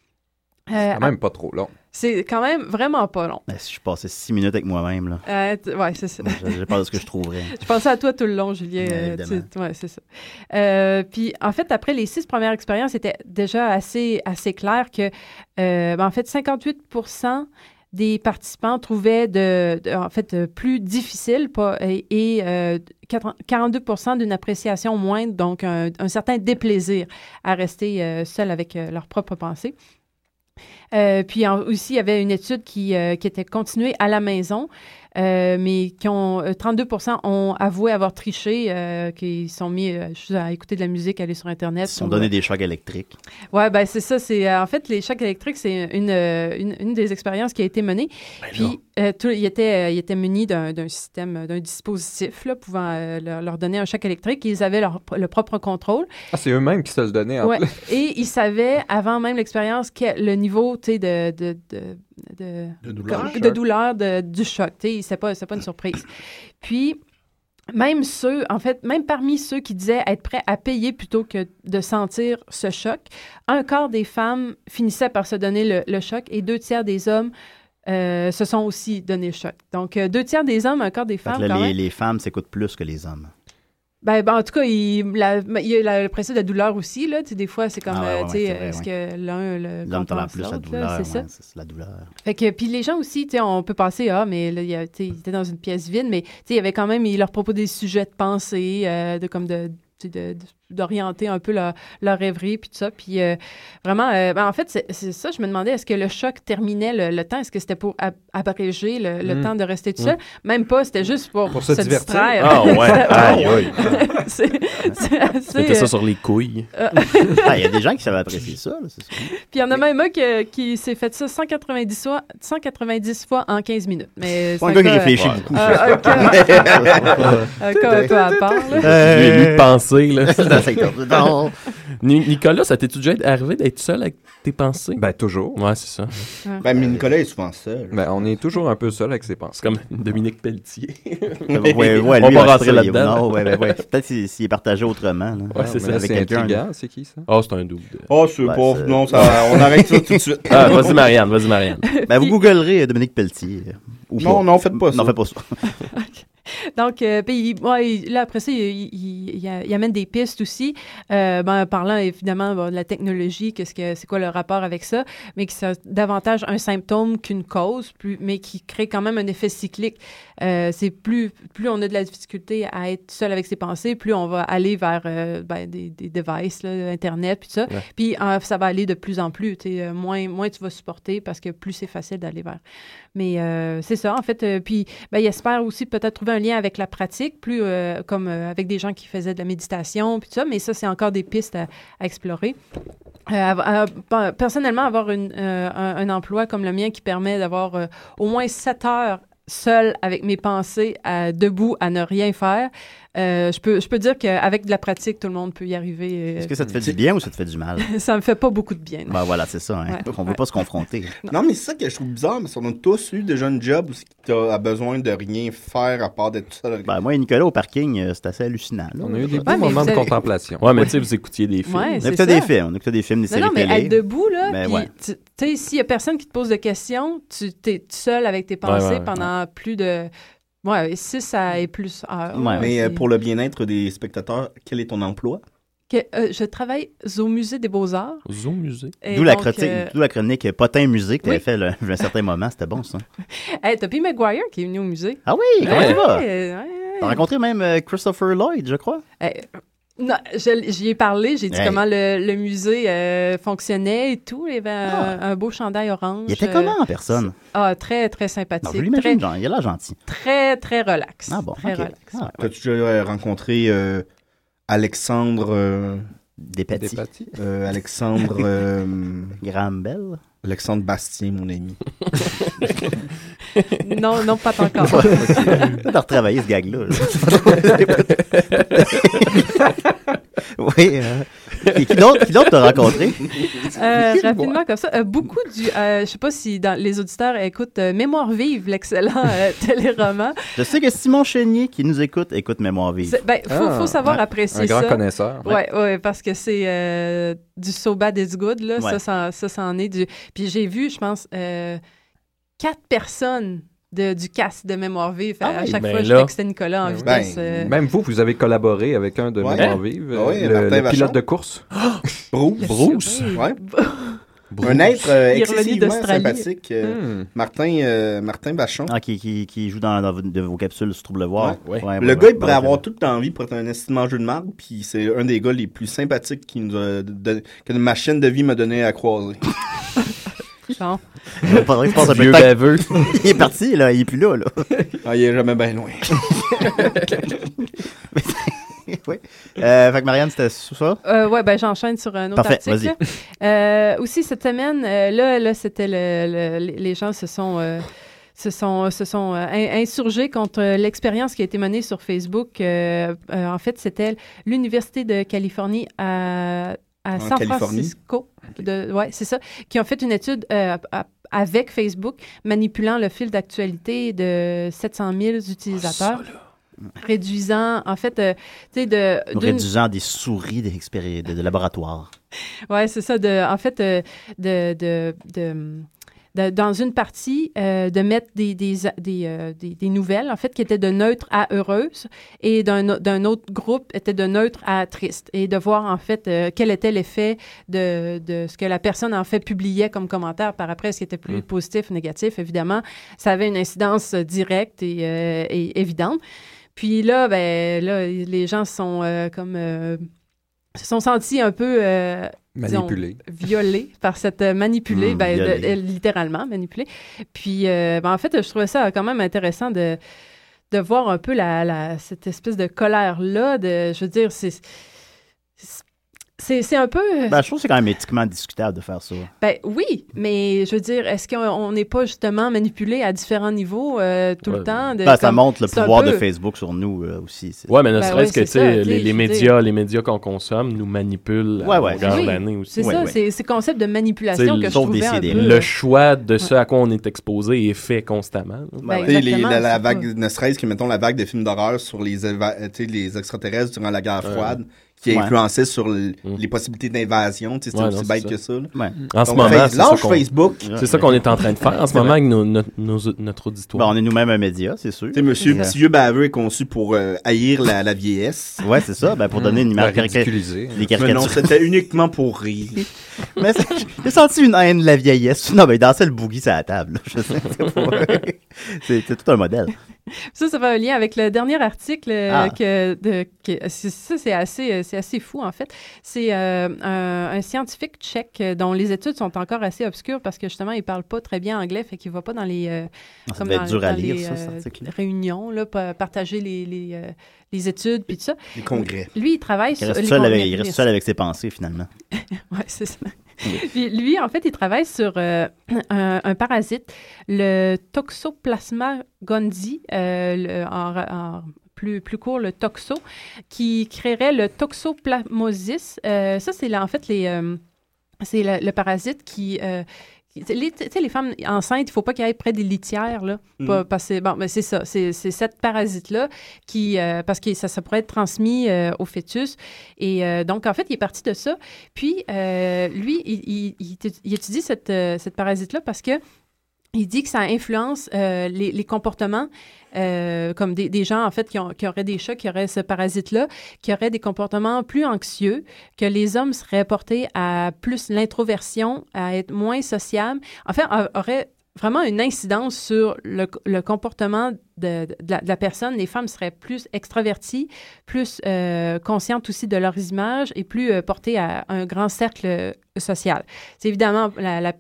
H: Euh,
I: Quand même pas trop long.
H: c'est quand même vraiment pas long.
E: Ben, si je passais six minutes avec moi-même, là.
H: Euh, t- ouais, c'est ça.
E: Je- de ce que je trouverais.
H: Je pensais à toi tout le long, Julien.
E: Ouais,
H: euh, ouais, c'est ça. Euh, puis, en fait, après les six premières expériences, c'était déjà assez, assez clair que, euh, ben, en fait, 58 des participants trouvaient de, en fait, euh, plus difficile et, et, euh, 40 42% d'une appréciation moindre, donc un, certain déplaisir à rester euh, seul avec euh, leurs propres pensées. Puis aussi, il y avait une étude qui, était continuée à la maison, mais qui ont euh, 32% ont avoué avoir triché, euh, qui sont mis euh, juste à écouter de la musique, aller sur Internet.
E: Ils se sont
H: ou,
E: donné
H: euh,
E: des chocs électriques.
H: Ouais, ben c'est ça. C'est euh, en fait les chocs électriques, c'est une, euh, une, une des expériences qui a été menée. Puis euh, tout, il était euh, il était muni d'un d'un système, euh, d'un dispositif là, pouvant euh, leur, leur donner un choc électrique. Ils avaient leur, le propre contrôle.
I: Ah, c'est eux-mêmes qui se le donnaient en
H: Ouais. Et ils savaient avant même l'expérience que le niveau, tu sais, de, de, de, de,
F: De douleur.
H: comme- de douleur de- du choc. Tu sais, c'est pas, c'est pas une surprise. Puis, même ceux, en fait, même parmi ceux qui disaient être prêts à payer plutôt que de sentir ce choc, un quart des femmes finissaient par se donner le, le choc et deux tiers des hommes euh, se sont aussi donné le choc. Donc, euh, deux tiers des hommes, un quart des femmes,
E: là,
H: quand
E: les,
H: même.
E: les femmes s'écoutent plus que les hommes.
H: Ben, ben, en tout cas, il, la- il y a la- le principe de la douleur aussi. Là. Tu sais, des fois, c'est comme,
E: Ah ouais,
H: euh,
E: ouais,
H: tu sais, est-ce
E: ouais.
H: que l'un le compense
E: plus la douleur.
H: C'est ça.
E: c'est la douleur.
H: Fait que, puis les gens aussi, tu sais, on peut penser, ah, mais là, il étaient dans une pièce vide, mais tu sais, il y avait quand même, ils leur proposent des sujets de pensée, euh, de comme de- de- d'orienter un peu leur, leur rêverie, puis tout ça. Puis euh, vraiment, euh, ben, en fait, c'est ça, je me demandais, est-ce que le choc terminait le, le temps? Est-ce que c'était pour ab- abréger le, le
G: Mm.
H: temps de rester tout
G: Mm.
H: seul? Même pas, c'était juste pour,
G: Pour se divertir.
H: distraire.
G: Ah ouais, aïe, aïe. Mettez ça
H: euh,
G: sur les couilles.
E: Ah, Il y a des gens qui savaient apprécier ça. là, c'est sûr.
H: Puis il y en a même un qui, qui s'est fait ça 190 fois, 190 fois en 15 minutes. Mais c'est
E: un gars qui réfléchit beaucoup,
H: un cas- à part. là.
G: J'ai lu de penser, là.
E: Non.
G: Nicolas, ça t'est déjà arrivé d'être seul avec tes pensées?
I: Ben, toujours.
G: Ouais, c'est ça.
F: Ben, mais Nicolas est souvent seul.
I: Ben, on est toujours un peu seul avec ses pensées.
G: C'est comme Dominique Pelletier.
E: ouais, ouais,
G: on
E: lui,
G: va rentrer là-dedans.
E: non, ouais, ouais, ouais. Peut-être s'il est partagé autrement. là.
G: Ouais, c'est ça.
E: Avec
I: c'est
E: quelqu'un.
I: qui, ça?
G: Oh, c'est un double.
F: Oh, c'est pas. Non, ça, on arrête ça tout de suite.
G: Ah, vas-y, Marianne, vas-y, Marianne.
E: Ben, vous googlerez Dominique Pelletier. euh,
F: Non, non, faites pas ça.
E: Non, faites pas ça.
H: Donc, euh, puis, là, après ça, il, amène des pistes aussi, euh, ben, parlant évidemment de la technologie, qu'est-ce que c'est quoi le rapport avec ça, mais qui c'est davantage un symptôme qu'une cause, mais qui crée quand même un effet cyclique. Euh, c'est plus, plus on a de la difficulté à être seul avec ses pensées, plus on va aller vers euh, ben, des, des devices, là, Internet, puis ça.
G: Ouais.
H: Puis euh, ça va aller de plus en plus. moins, moins tu vas supporter parce que plus c'est facile d'aller vers. Mais c'est ça, en fait. puis ben, il espère aussi peut-être trouver un lien avec la pratique, plus comme avec des gens qui faisaient de la méditation, puis ça. Mais ça, c'est encore des pistes à, à explorer. Personnellement, avoir une, un, un emploi comme le mien qui permet d'avoir au moins sept heures seul avec mes pensées, debout, à ne rien faire, je, peux, je peux dire qu'avec de la pratique, tout le monde peut y arriver. euh,
E: Est-ce que ça te fait du bien ou ça te fait du mal?
H: ça me fait pas beaucoup de bien. non.
E: Ben voilà, c'est ça. Hein.
H: Ouais.
E: On veut pas se confronter.
F: Non, mais c'est ça que je trouve bizarre, parce qu'on a tous eu déjà un job où tu as besoin de rien faire à part d'être tout seul.
E: Ben, moi et Nicolas au parking, euh, c'est assez hallucinant. là.
I: On a eu des
H: Ouais, mais vous avez-
G: Ouais, mais tu sais, vous écoutiez des films.
H: Ouais,
E: On écoutait des films, on écoutait des films, des
H: Non,
E: séries
H: non, mais
E: télé.
H: être debout, là,
E: Ben
H: puis
E: ouais.
H: tu sais, s'il y a personne qui te pose de questions, tu es seul avec tes pensées
F: ouais, ouais.
H: pendant plus de... Ouais, 6 à et plus heures. là,
F: mais euh, pour le bien-être des spectateurs, quel est ton emploi?
H: que, euh, je travaille au Musée des Beaux-Arts.
G: Au musée.
E: D'où la, critique-
H: euh,
E: d'où la chronique Potin Musique que tu avais
H: Oui.
E: fait là, à un certain moment. C'était bon, ça.
H: Hey, t'as P. Maguire qui est venu au musée.
E: Ah oui, comment tu vas?
H: Ouais, ouais.
E: T'as rencontré même euh, Christopher Lloyd, je crois?
H: Hey, non, je- j'y ai parlé, j'ai dit
E: Hey.
H: comment le, le musée euh, fonctionnait et tout. Il y avait un, un beau chandail orange.
E: Il était
H: euh,
E: comment en personne?
H: Ah, très, très sympathique.
E: Non, je l'imagine,
H: très,
E: il a l'air gentil.
H: très, très relax.
E: Ah bon,
H: Très relax.
E: Ah,
H: ouais.
F: As-tu déjà euh, rencontré euh, Alexandre. euh,
E: Despatie.
I: Despatie?
F: euh, Alexandre. euh,
E: Graham Bell.
F: Alexandre Bastien, mon ami.
H: Non, non, pas encore.
E: T'as retravaillé ce gag-là. là. oui. euh, Et qui d'autre qui d'autre t'as rencontré?
H: Euh, rapidement comme ça, euh, beaucoup du, euh, je sais pas si dans, les auditeurs écoutent euh, Mémoire vive, l'excellent euh, téléroman.
E: Je sais que Simon Chénier, qui nous écoute, écoute Mémoire vive.
H: Ben, faut,
I: Ah,
H: faut savoir
E: ouais.
H: apprécier
I: Un grand
H: ça.
I: connaisseur.
H: Ouais, ouais, parce que c'est euh, du so bad it's good là.
E: Ouais.
H: Ça, ça, ça, c'en est du. Puis j'ai vu, je pense, euh, quatre personnes de, du cast de Mémoire vive. à, à
I: oui.
H: chaque
I: Ben
H: fois, je
I: là.
H: textais Nicolas en
I: Ben,
H: vitesse. euh,
I: Même vous, vous avez collaboré avec un de
F: Ouais.
I: Mémoire? Vive,
F: Ah oui,
I: le,
F: Martin
I: le pilote de course.
F: Bruce.
I: Bruce?
F: Ouais.
I: Bruce.
F: Un être euh, excessivement sympathique. euh,
I: Hmm.
F: Martin, euh, Martin Vachon.
E: Ah, qui, qui, qui joue dans, dans vos- de vos capsules sur Trouble le voir.
F: Ouais.
E: Ouais,
F: le
E: ouais,
F: gars, il pourrait avoir toute envie pour être un estimant jeu de marde, puis c'est un des gars les plus sympathiques qui nous a donné- que ma chaîne de vie m'a donné à croiser.
H: bon.
E: Il faudrait que je peu de
G: Vieux
E: temps.
G: baveux.
E: il est parti, là. Il est plus là, là.
F: Ah, il est jamais bien loin.
E: oui. Euh, fait que Marianne, c'était ça?
H: Euh, ouais, ben j'enchaîne sur un autre
E: Parfait,
H: article. Euh, aussi cette semaine, euh, là, là, c'était le, le- les- gens se sont euh, se sont se sont euh, in- insurgés contre l'expérience qui a été menée sur Facebook. Euh, euh, en fait, c'était l'université de Californie à à San
F: Californie?
H: Francisco. Ouais, c'est ça. Qui ont fait une étude euh, avec Facebook, manipulant le fil d'actualité de 700 000 utilisateurs. réduisant, en fait, euh, tu sais, de...
E: Réduisant des souris de, de laboratoire.
H: Ouais, c'est ça. De, en fait, euh, de, de, de- de- dans une partie, euh, de mettre des, des, des, euh, des- des nouvelles, en fait, qui étaient de neutre à heureuse, et d'un autre groupe était de neutre à triste, et de voir, en fait, euh, quel était l'effet de, de ce que la personne, en fait, publiait comme commentaire par après, ce qui était plus
I: Mm.
H: positif ou négatif, évidemment. Ça avait une incidence directe et, et évidente. Puis là, ben, là, les gens sont euh, comme... euh, se sont sentis un peu euh, disons,
I: Manipulés.
H: violés par cette euh, manipulée,
I: Hmm,
H: ben, de- euh, littéralement manipulée. Puis euh, ben, en fait, je trouvais ça quand même intéressant de, de voir un peu la, la- cette espèce de colère-là. De, je veux dire, c'est. C'est c'est un peu.
E: Ben, je trouve que c'est quand même éthiquement discutable de faire ça.
H: Ben oui, mais je veux dire, est-ce qu'on n'est pas justement manipulé à différents niveaux euh, tout le temps? de-
E: Ben, ça montre le pouvoir de Facebook sur nous euh, aussi.
G: Ouais, mais ne
H: Ben
G: serait-ce
H: ouais,
G: que,
H: ça,
G: les, médias, les médias qu'on consomme nous manipulent
E: Ouais,
G: à
E: ouais.
G: longueur
H: Oui,
G: d'année aussi.
H: C'est ça, c'est c'est le concept de manipulation que je trouvais un peu...
G: Le choix de ce à quoi on est exposé est fait constamment.
H: Ben,
F: les- la, la vague, ne serait-ce que, mettons, la vague de films d'horreur sur les, euh, extraterrestres durant la guerre froide, qui
G: Ouais.
F: influençait sur le- les possibilités d'invasion. Tu sais, C'est
G: Ouais,
F: aussi
G: non,
F: bête que
G: ça. En ce moment,
F: Face-
G: c'est ça
F: lâche
G: qu'on-
F: Facebook.
G: C'est ça qu'on est en train de faire en ce moment avec nos- notre, nos- notre auditoire.
E: Ben, on est nous-mêmes un média, c'est sûr.
F: Tu sais, monsieur
E: Euh,
F: Petit Vieux Baveux est conçu pour euh, haïr la, la vieillesse.
E: Ouais, c'est ça. Ben, pour donner une image carica- des
F: Mais
E: caricatures.
F: non, c'était uniquement pour rire.
E: Mais j'ai senti une haine de la vieillesse. Non, mais il dansait le boogie sur la table. c'est tout un modèle.
H: Ça, ça fait un lien avec le dernier article euh,
E: Ah.
H: que, de, que c'est- ça, c'est assez, c'est assez fou, en fait. C'est euh, un, un scientifique tchèque euh, dont les études sont encore assez obscures parce que, justement, il parle pas très bien anglais, fait qu'il va pas dans les... euh,
E: Ah,
H: comme dans- dans
E: lire,
H: les,
E: ça,
H: réunions, là, pa- partager les, les, les études, puis tout ça.
F: Les congrès.
H: Lui, il travaille
E: Il
H: sur...
E: reste, seul
H: congrès,
E: avec, il reste seul avec ses pensées, finalement.
H: Ouais, c'est ça. Puis lui, en fait, il travaille sur euh, un, un parasite, le Toxoplasma gondii, euh, le- en, ra- en plus, plus court, le toxo, qui créerait le toxoplasmosis. Euh, ça, c'est en fait les... euh, c'est le, le parasite qui... euh, qui- les- Tu sais, les femmes enceintes, il ne faut pas qu'elles aillent près des litières, là. Pas- parce que, bon, mais c'est ça. C'est c'est cette parasite-là qui... euh, parce que ça, ça pourrait être transmis au fœtus. Et donc, en fait, il est parti de ça. Puis, lui, il, il- il étu- il étudie cette, cette parasite-là parce que il dit que ça influence euh, les, les comportements, euh, comme des, gens, en fait, qui, qui auraient des chats, qui auraient ce parasite-là, qui auraient des comportements plus anxieux, que les hommes seraient portés à plus l'introversion, à être moins sociables. En fait, a- auraient vraiment une incidence sur le, comportement de, la, personne. Les femmes seraient plus extraverties, plus euh, conscientes aussi de leurs images et plus euh, portées à un grand cercle euh, social. C'est évidemment, la,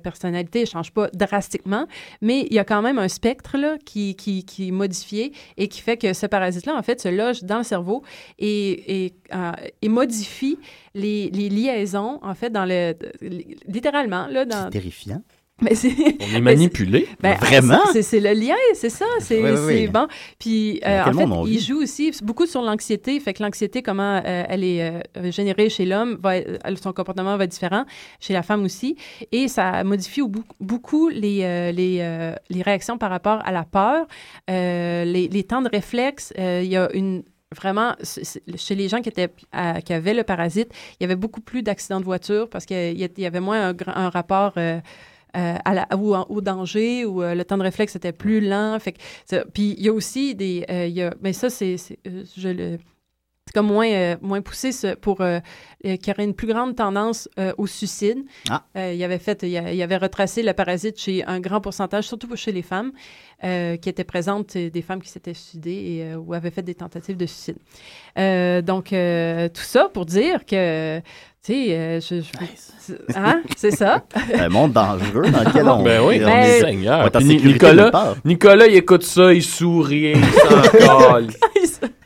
H: personnalité ne change pas drastiquement, mais il y a quand même un spectre là, qui, qui, qui est modifié et qui fait que ce parasite-là, en fait, se loge dans le cerveau et, et, modifie les, liaisons, en fait, dans le... Littéralement.
E: C'est terrifiant.
H: Mais c'est-
G: On est manipulé.
H: Ben,
E: Vraiment?
H: c'est- C'est le lien, c'est ça. C'est
E: Oui, oui,
H: c'est
E: oui.
H: bon. Puis, euh, en fait, il joue aussi beaucoup sur l'anxiété. Fait que l'anxiété, comment euh, elle est euh, générée chez l'homme, va, son comportement va être différent chez la femme aussi. Et ça modifie beaucoup les, les, les réactions par rapport à la peur, les, les temps de réflexe. Il y a une vraiment, chez les gens qui, étaient, à- qui avaient le parasite, il y avait beaucoup plus d'accidents de voiture parce qu'il y avait moins un, rapport euh, euh, à la, au, au danger ou euh, le temps de réflexe était plus lent. Fait que ça- puis il y a aussi des... euh, il y a, mais ça, c'est... c'est- je le... C'est comme moins, euh, moins poussé ce- pour euh, euh, qu'il y aurait une plus grande tendance au suicide.
E: Ah.
H: Il avait fait, il, a- il avait retracé le parasite chez un grand pourcentage, surtout chez les femmes, qui étaient présentes, des femmes qui s'étaient suicidées et, ou avaient fait des tentatives de suicide. Donc, tout ça pour dire que, tu sais, euh, je, je- hein, c'est ça?
E: Un monde dangereux dans lequel on
G: Ben oui,
E: on
H: Ben,
E: est-
G: Seigneur.
E: on est en sécurité
G: Nicolas. Nicolas, il écoute ça, il sourit, il s'en colle.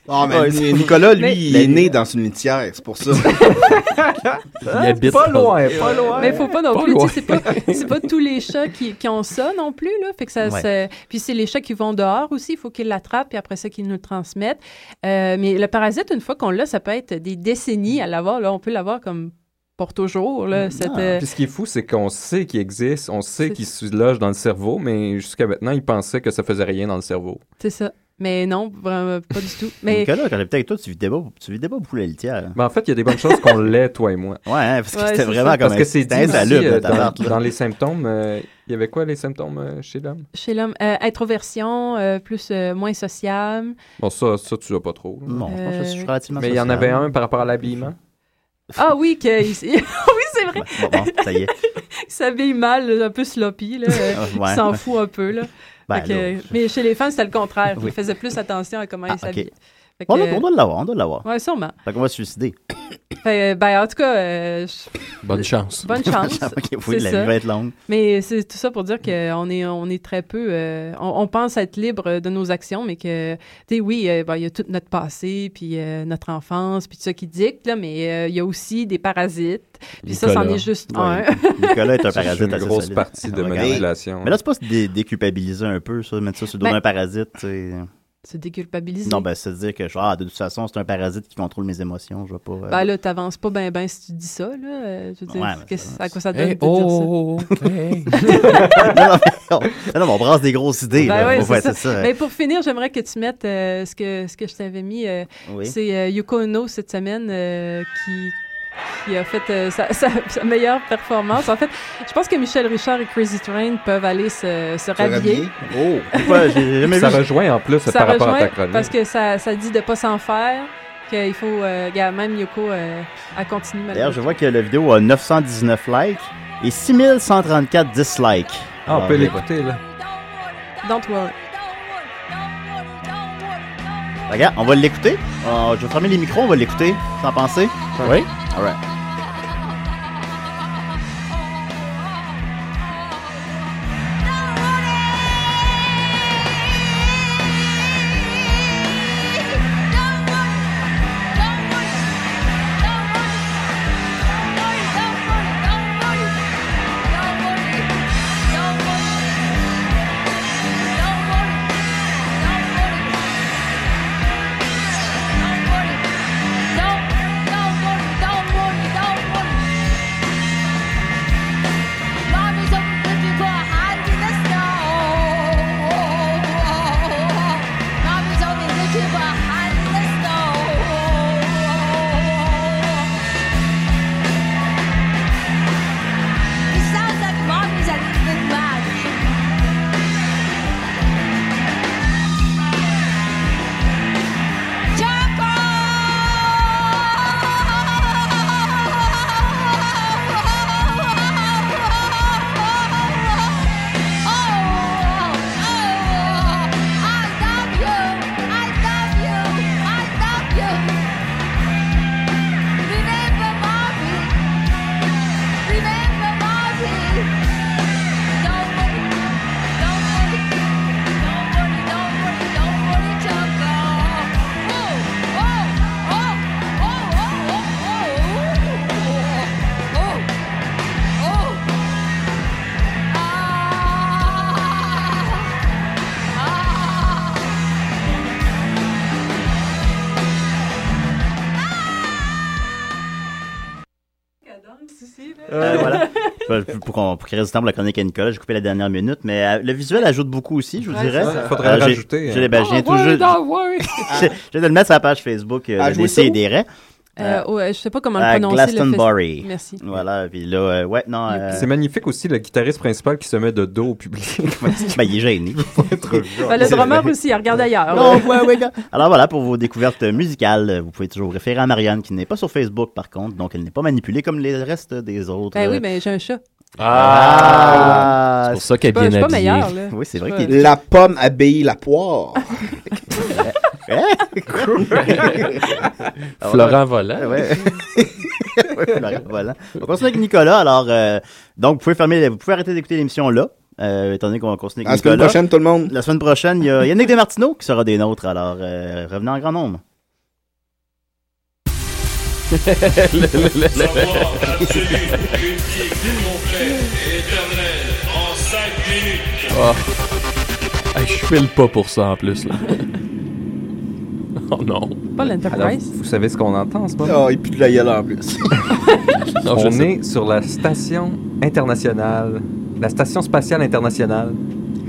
F: Ah, mais
E: Ouais,
F: Ni-
E: c'est-
F: Nicolas, lui,
H: Mais-
F: il est né dans une litière, c'est pour ça.
G: Il habite
I: Pas loin, pas loin.
H: Mais il faut pas non
G: Pas
H: plus, tu
G: loin.
H: sais, c'est pas, c'est pas tous les chats qui, qui ont ça non plus, là. Fait que ça,
E: Ouais.
H: c'est- puis c'est les chats qui vont dehors aussi, il faut qu'ils l'attrapent, puis après ça, qu'ils nous le transmettent. Euh, mais le parasite, une fois qu'on l'a, ça peut être des décennies à l'avoir, là. On peut l'avoir comme pour toujours, là. Cette,
I: Puis ce qui est fou, c'est qu'on sait qu'il existe, on sait
H: C'est-
I: qu'il se loge dans le cerveau, mais jusqu'à maintenant, ils pensaient que ça faisait rien dans le cerveau.
H: c'est ça. Mais non, vraiment pas du tout. Mais
E: Nicolas, quand j'étais avec toi, tu vidais pas, tu vidais pas beaucoup la litière.
I: Mais en fait, il y a des bonnes choses qu'on l'ait, toi et moi.
E: Ouais, hein, parce que
H: Ouais,
E: c'était
H: c'est
E: vraiment
H: ça.
E: comme
I: Parce que c'est
E: insalubre,
I: euh, dans, dans les symptômes, euh, il y avait quoi les symptômes euh, chez l'homme?
H: chez l'homme, euh, introversion, euh, plus euh, moins sociable.
I: Bon, ça, ça tu as pas trop. là.
E: Non, je pense que je suis relativement
I: Mais il y en avait un par rapport à l'habillement?
H: Ah oui, que, oui, c'est vrai.
E: Bon, bon, ça y est.
H: Il s'habille mal, un peu sloppy, là.
E: Ouais.
H: Il s'en fout un peu, là.
E: Ben,
H: que- mais chez les femmes, c'était le contraire.
E: Oui.
H: Ils faisaient plus attention à comment
E: Ah,
H: ils s'habillaient.
E: ok. On, doit, on doit l'avoir, on doit l'avoir.
H: Ouais, sûrement.
E: Fait qu'on va se suicider.
H: Fait, ben, en tout cas, euh, je-
G: Bonne chance.
H: bonne chance.
E: Ok, oui,
H: c'est
E: la
H: ça.
E: vie va être longue.
H: Mais c'est tout ça pour dire qu'on est, on est très peu. euh, on, on pense être libre de nos actions, mais que, tu sais, oui, euh, ben, il y a tout notre passé, puis euh, notre enfance, puis tout ça qui dicte, là, mais euh, il y a aussi des parasites. Puis ça, c'en
G: Nicolas.
H: est juste
E: Ouais.
H: un.
E: Nicolas est un parasite
I: une
E: assez
I: grosse
E: solide.
I: partie de manipulation.
E: Mais là, c'est pas se dé- déculpabiliser un peu, ça, mettre ça sur le dos
H: Ben-
E: d'un parasite, tu sais.
H: Se déculpabiliser.
E: Non, ben, c'est de dire que, genre, ah, de toute façon, c'est un parasite qui contrôle mes émotions, je vais pas... euh,
H: Ben là, t'avances pas bien ben si tu dis ça, là. Euh, Je veux dire,
E: Ouais, ça-
H: à quoi ça donne
G: Hey,
H: de dire ça?
G: oh, OK.
E: non, non, mais on, non, non, mais on brasse des grosses idées,
H: Ben
E: là.
H: ouais,
E: faire-
H: ça.
E: ça.
H: Mais pour finir, j'aimerais que tu mettes euh, ce, que, ce que je t'avais mis. euh,
E: Oui.
H: C'est euh, Yoko Ono cette semaine euh, qui, qui a fait euh, sa, sa- sa meilleure performance. En fait, je pense que Michel Richard et Crazy Train peuvent aller se, se rhabiller.
E: Oh? J'ai jamais
I: Ça
E: vu...
I: rejoint en plus
H: Ça
I: par rapport à
H: rejoint
I: ta chronique.
H: parce que ça, ça dit de pas s'en faire, qu'il faut, euh, même Yoko, euh, elle continue
E: D'ailleurs, je vois que la vidéo a 919 likes et 6134 dislikes.
I: Ah, on
E: Alors,
I: peut l'écouter, là.
H: Don't worry.
E: Regarde, on va l'écouter. Euh, je vais fermer les micros, on va l'écouter. T'en pensez?
G: Oui. All right.
E: Alright. pas, pour, qu'on- pour qu'il reste du temps pour la chronique à Nicolas, j'ai coupé la dernière minute, mais euh, le visuel ajoute beaucoup aussi, je vous
I: Ouais,
E: dirais.
I: ça, faudrait le
E: j'ai-
I: rajouter,
E: J'ai,
I: hein.
E: ben, je tout je, je viens de le mettre sur la page Facebook euh,
F: Ah, où?
E: des raies.
H: Euh, ouais, je sais pas comment le prononcer. le
E: Glastonbury.
H: Merci.
E: Voilà, puis là, euh, ouais, non. euh,
I: C'est magnifique aussi le guitariste principal qui se met de dos au public.
E: ben, il est gêné.
H: Ben, le drummer aussi, il regarde ailleurs.
E: Non, ouais. Alors voilà, pour vos découvertes musicales, vous pouvez toujours vous référer à Marianne, qui n'est pas sur Facebook par contre, donc elle n'est pas manipulée comme les restes des autres.
H: Ben oui, mais j'ai un chat.
E: Ah,
G: C'est pour ça qu'elle est bien
H: pas- pas
G: habillée.
H: meilleure, là.
E: Oui, c'est vrai qu'il.
F: La pomme habille la poire.
G: Florent Volant.
E: Ouais. Ouais, Florent Volant. On va continuer avec Nicolas. Alors, euh, donc, vous pouvez, fermer, vous pouvez arrêter d'écouter l'émission là. Euh, étant donné qu'on va continuer avec
F: la semaine
E: Nicolas.
F: prochaine, tout le monde.
E: La semaine prochaine, il y a Yannick Desmartineaux qui sera des nôtres. Alors, euh, revenez en grand nombre.
L: Savoir absolu, unique, complet, éternel, en 5 minutes.
G: Hey, je file pas pour ça en plus. Là. oh non.
H: Pas l'Enterprise?
I: vous savez ce qu'on entend en ce moment?
F: Oh, et puis de la gueule en plus.
G: Non,
I: On est sur la station internationale, la station spatiale internationale.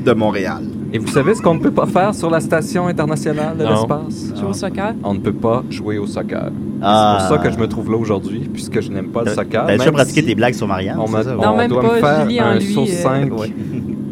F: De Montréal.
I: Et vous savez ce qu'on ne peut pas faire sur la station internationale de l'espace?
H: Jouer au soccer?
I: On ne peut pas jouer au soccer.
E: Ah.
I: C'est pour ça que je me trouve là aujourd'hui, puisque je n'aime pas le soccer.
E: T'as déjà pratiqué
I: si
E: tes blagues sur Marianne?
I: On?
H: Non,
I: on
H: même
I: doit
H: pas,
I: me faire un saut
H: euh,
I: 5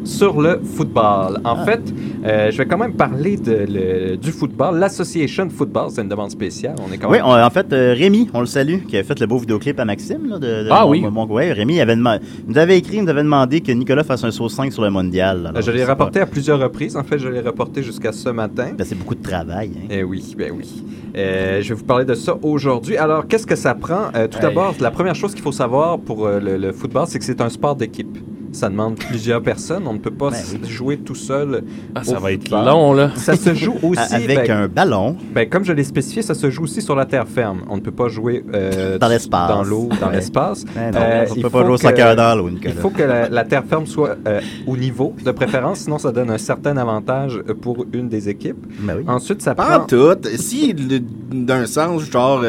I: sur le football. En
E: Ah.
I: fait, euh, je vais quand même parler de, le- du football. L'Association Football, c'est une demande spéciale. On est quand
E: Oui,
I: même...
E: on- en fait, euh, Rémi, on le salue, qui a fait le beau vidéoclip à Maxime. Là, de, de
G: Ah
E: mon-
G: oui.
E: mon- ouais, Rémi avait demandé- nous avait écrit, nous avait demandé que Nicolas fasse un saut 5 sur le mondial. Alors,
I: je l'ai rapporté à plusieurs reprises. En fait, je l'ai rapporté jusqu'à ce matin.
E: Ben, c'est beaucoup de travail. Hein.
I: Eh oui, ben oui. Euh, je vais vous parler de ça aujourd'hui. Alors, qu'est-ce que ça prend? Tout d'abord, la première chose qu'il faut savoir pour le, le football, c'est que c'est un sport d'équipe. Ça demande plusieurs personnes. On ne peut pas
E: Ben oui.
I: jouer tout seul.
G: Ah, ça va être
I: football.
G: long, là.
I: Ça se joue aussi
E: Avec
I: ben,
E: un ballon.
I: ben, comme je l'ai spécifié, ça se joue aussi sur la terre ferme. On ne peut pas jouer euh,
E: Dans l'espace.
I: dans l'eau, dans
E: Ouais.
I: l'espace.
E: Ben non,
I: Euh,
E: on
I: il
E: peut pas jouer au
I: que-
E: soccer dans l'eau.
I: Il faut que la, la terre ferme soit euh, au niveau, de préférence, sinon ça donne un certain avantage pour une des équipes.
E: Ben oui.
I: Ensuite, ça
F: Pas en
I: prend...
F: tout. Si, d'un sens, genre.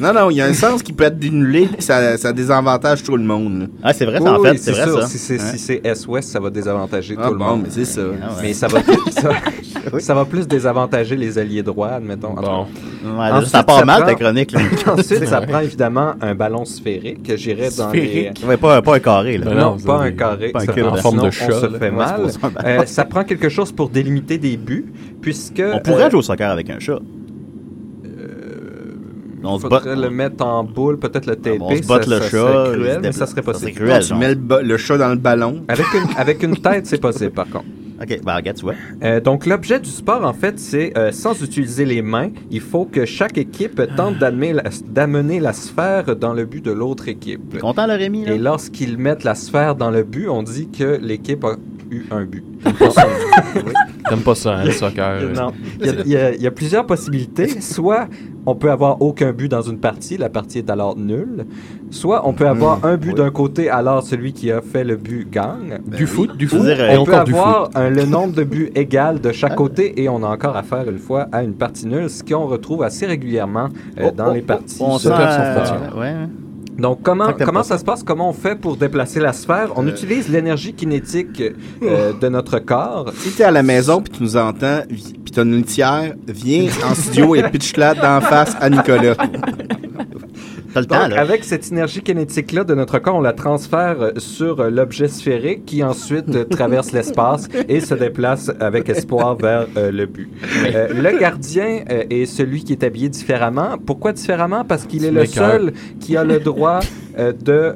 F: Non, non, il y a un sens qui peut être dénulé, puis ça, ça désavantage tout le monde. là.
E: Ah, c'est vrai, ça, en
I: oui,
E: fait, c'est vrai ça.
I: Si c'est
E: Hein?
I: si c'est Est-Ouest, ça va désavantager
F: Ah
I: tout le
F: bon,
I: monde.
F: mais c'est ça.
E: Ah ouais.
I: Mais ça va, ça, ça va plus désavantager les alliés droits, admettons. En tout
G: Bon.
I: cas.
E: Ouais,
I: Ensuite,
E: ça part
I: ça
E: mal,
I: prend-
E: ta chronique. Là.
I: Ensuite, ça prend évidemment un ballon sphérique que j'irais dans les...
G: Sphérique.
E: Ouais, pas, pas un carré. Là.
G: Ben
I: Non, pas un carré.
E: pas un
I: ça-
E: cube.
G: En forme de
I: on
G: chat,
I: se
G: là.
I: fait mal. Euh, ça prend quelque chose pour délimiter des buts, puisque...
E: On pourrait
I: euh,
E: jouer au soccer avec un chat. On se botte.
I: le mettre en boule, peut-être le taper.
E: on se botte
I: ça-
E: le
I: ça
E: chat,
I: cruel, mais ça serait
E: Ça serait
I: possible.
E: cruel.
F: Non, tu mets le, chat dans le ballon.
I: Avec une, avec une tête, c'est possible, par contre.
E: Ok, bah regarde, tu vois.
I: Euh, donc, l'objet du sport, en fait, c'est euh, sans utiliser les mains, il faut que chaque équipe tente d'amener la, d'amener la sphère dans le but de l'autre équipe.
E: Content, le Rémi? Là?
I: Et lorsqu'ils mettent la sphère dans le but, on dit que l'équipe a eu un but.
G: T'aimes pas ça, hein, le soccer?
I: Non. Il y, a, il y a- il y a plusieurs possibilités. Soit on peut avoir aucun but dans une partie, la partie est alors nulle. Soit on peut avoir un but d'un côté, alors celui qui a fait le but gagne.
G: Du foot, du foot.
I: on peut avoir un- le nombre de buts égal de chaque côté et on a encore affaire une fois à une partie nulle, ce qu'on retrouve assez régulièrement euh,
E: Oh,
I: dans
E: oh,
I: les parties.
E: On
G: se
E: sent,
G: perd son
E: euh.
I: Donc, comment, comment ça se passe? Comment on fait pour déplacer la sphère? On utilise l'énergie kinétique euh, de notre corps.
F: Si t'es à la maison puis tu nous entends, puis t'as une litière, viens en studio et pitch-la d'en face à Nicolas.
I: Donc,
E: temps, là.
I: avec cette énergie kinétique-là de notre corps, on la transfère euh, sur euh, l'objet sphérique qui ensuite euh, traverse l'espace et se déplace avec espoir vers euh, le but. Euh, le gardien euh, est celui qui est habillé différemment. Pourquoi différemment? Parce qu'il est le seul qui a le droit euh, de,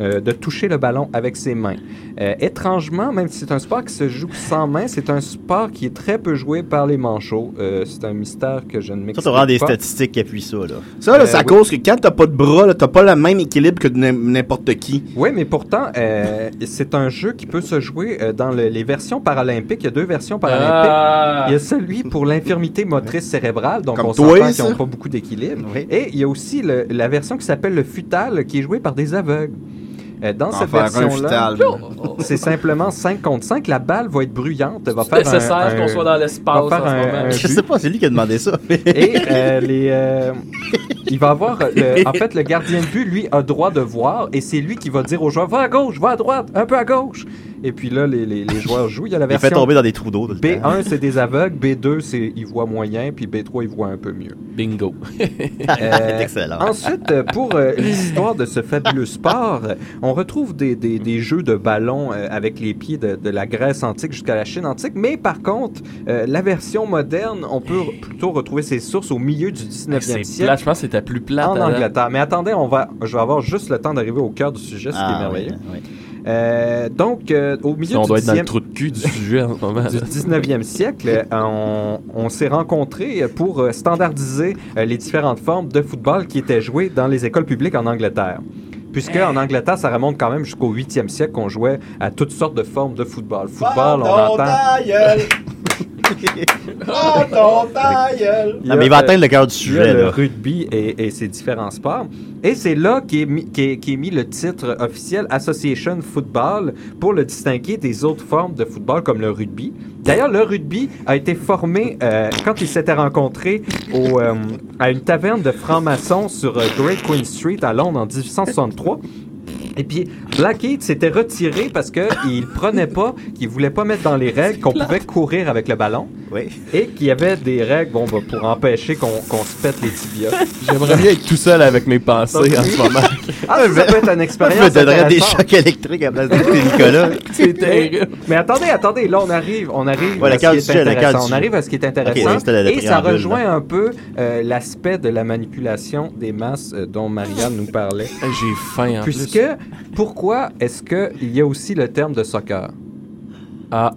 I: euh, de toucher le ballon avec ses mains. Euh, étrangement, même si c'est un sport qui se joue sans main, c'est un sport qui est très peu joué par les manchots. Euh, c'est un mystère que je ne
E: Ça,
I: m'explique
E: c'est vraiment des
I: pas.
E: statistiques qui appuient ça, là.
F: Ça, là,
I: Euh,
F: c'est à
I: oui.
F: cause que quand t'as pas de bras, là, t'as pas le même équilibre que n'im- n'importe qui.
I: Oui, mais pourtant, euh, c'est un jeu qui peut se jouer euh, dans le- les versions paralympiques. Il y a deux versions paralympiques.
G: Ah!
I: Il y a celui pour l'infirmité motrice cérébrale, donc
F: Comme
I: on s'entend qu'ils
F: ça.
I: n'ont pas beaucoup d'équilibre.
E: Oui.
I: Et il y a aussi le- la version qui s'appelle le futal, qui est jouée par des aveugles. Euh, dans
Q: En
I: cette version-là, c'est simplement 5 contre 5. La balle va être bruyante, va
G: C'est
I: faire
G: nécessaire qu'on soit dans l'espace
I: va faire
G: en ce
I: un-
G: moment.
I: un
E: Je sais pas, c'est lui qui a demandé ça.
I: Et euh, les, euh, il va avoir, le- en fait, le gardien de but, lui, a droit de voir, et c'est lui qui va dire aux joueurs, va à gauche, va à droite, un peu à gauche. Et puis là, les, les- les joueurs jouent. Il y a la
E: Il
I: version
E: fait tomber dans des trous d'eau. tout le temps.
I: B1, c'est des aveugles, B2, c'est ils voient moyen, puis B3, ils voient un peu mieux.
G: Bingo.
I: Euh,
E: excellent.
I: Ensuite, euh, pour euh, l'histoire de ce fabuleux sport, euh, on retrouve des, des- des jeux de ballon euh, avec les pieds de, de la Grèce antique jusqu'à la Chine antique, mais par contre, euh, la version moderne, on peut plutôt retrouver ses sources au milieu du 19e
G: C'est
I: siècle.
G: plate, je pense que c'était plus plate.
I: En
G: avant.
I: Angleterre. Mais attendez, on va, je vais avoir juste le temps d'arriver au cœur du sujet, ce qui est
E: Ah,
I: merveilleux.
E: oui, oui.
I: Euh, donc, euh, au milieu
G: on
I: du
G: doit être dans le
I: 10e
G: trou de cul du sujet en ce moment.
I: du 19e siècle, euh, on, on s'est rencontrés pour standardiser euh, les différentes formes de football qui étaient jouées dans les écoles publiques en Angleterre. Puisque en Angleterre, ça remonte quand même jusqu'au 8e siècle qu'on jouait à toutes sortes de formes de football. Football, on entend.
E: Non, mais il va atteindre le cœur du sujet,
I: le
E: là.
I: rugby et, et ses différents sports. Et c'est là qu'est mis, qu'est- qu'est mis le titre officiel Association Football pour le distinguer des autres formes de football comme le rugby. D'ailleurs, le rugby a été formé euh, quand ils s'étaient rencontrés au, euh, à une taverne de francs-maçons sur euh, Great Queen Street à Londres en 1863. Et puis, Blackheath s'était retiré parce qu'il prenait pas, qu'il voulait pas mettre dans les règles qu'on pouvait courir avec le ballon.
E: Oui.
I: Et qu'il y avait des règles bon, bah, pour empêcher qu'on qu'on se pète les tibias.
G: J'aimerais bien être tout seul avec mes pensées en ce moment.
I: Ah, ça, ça peut être une
E: Je
I: expérience.
E: me donnerais des chocs électriques à la place d'écouter Nicolas.
G: C'est terrible.
I: Mais attendez, attendez, là on arrive, on arrive
E: Ouais,
I: à ce qui est intéressant. On arrive à ce qui est intéressant. et ça rejoint
E: là.
I: un peu euh, l'aspect de la manipulation des masses euh, dont Marianne nous parlait.
G: J'ai faim en
I: Puisque,
G: plus.
I: pourquoi est-ce qu'il y a aussi le terme de soccer?
G: Ah,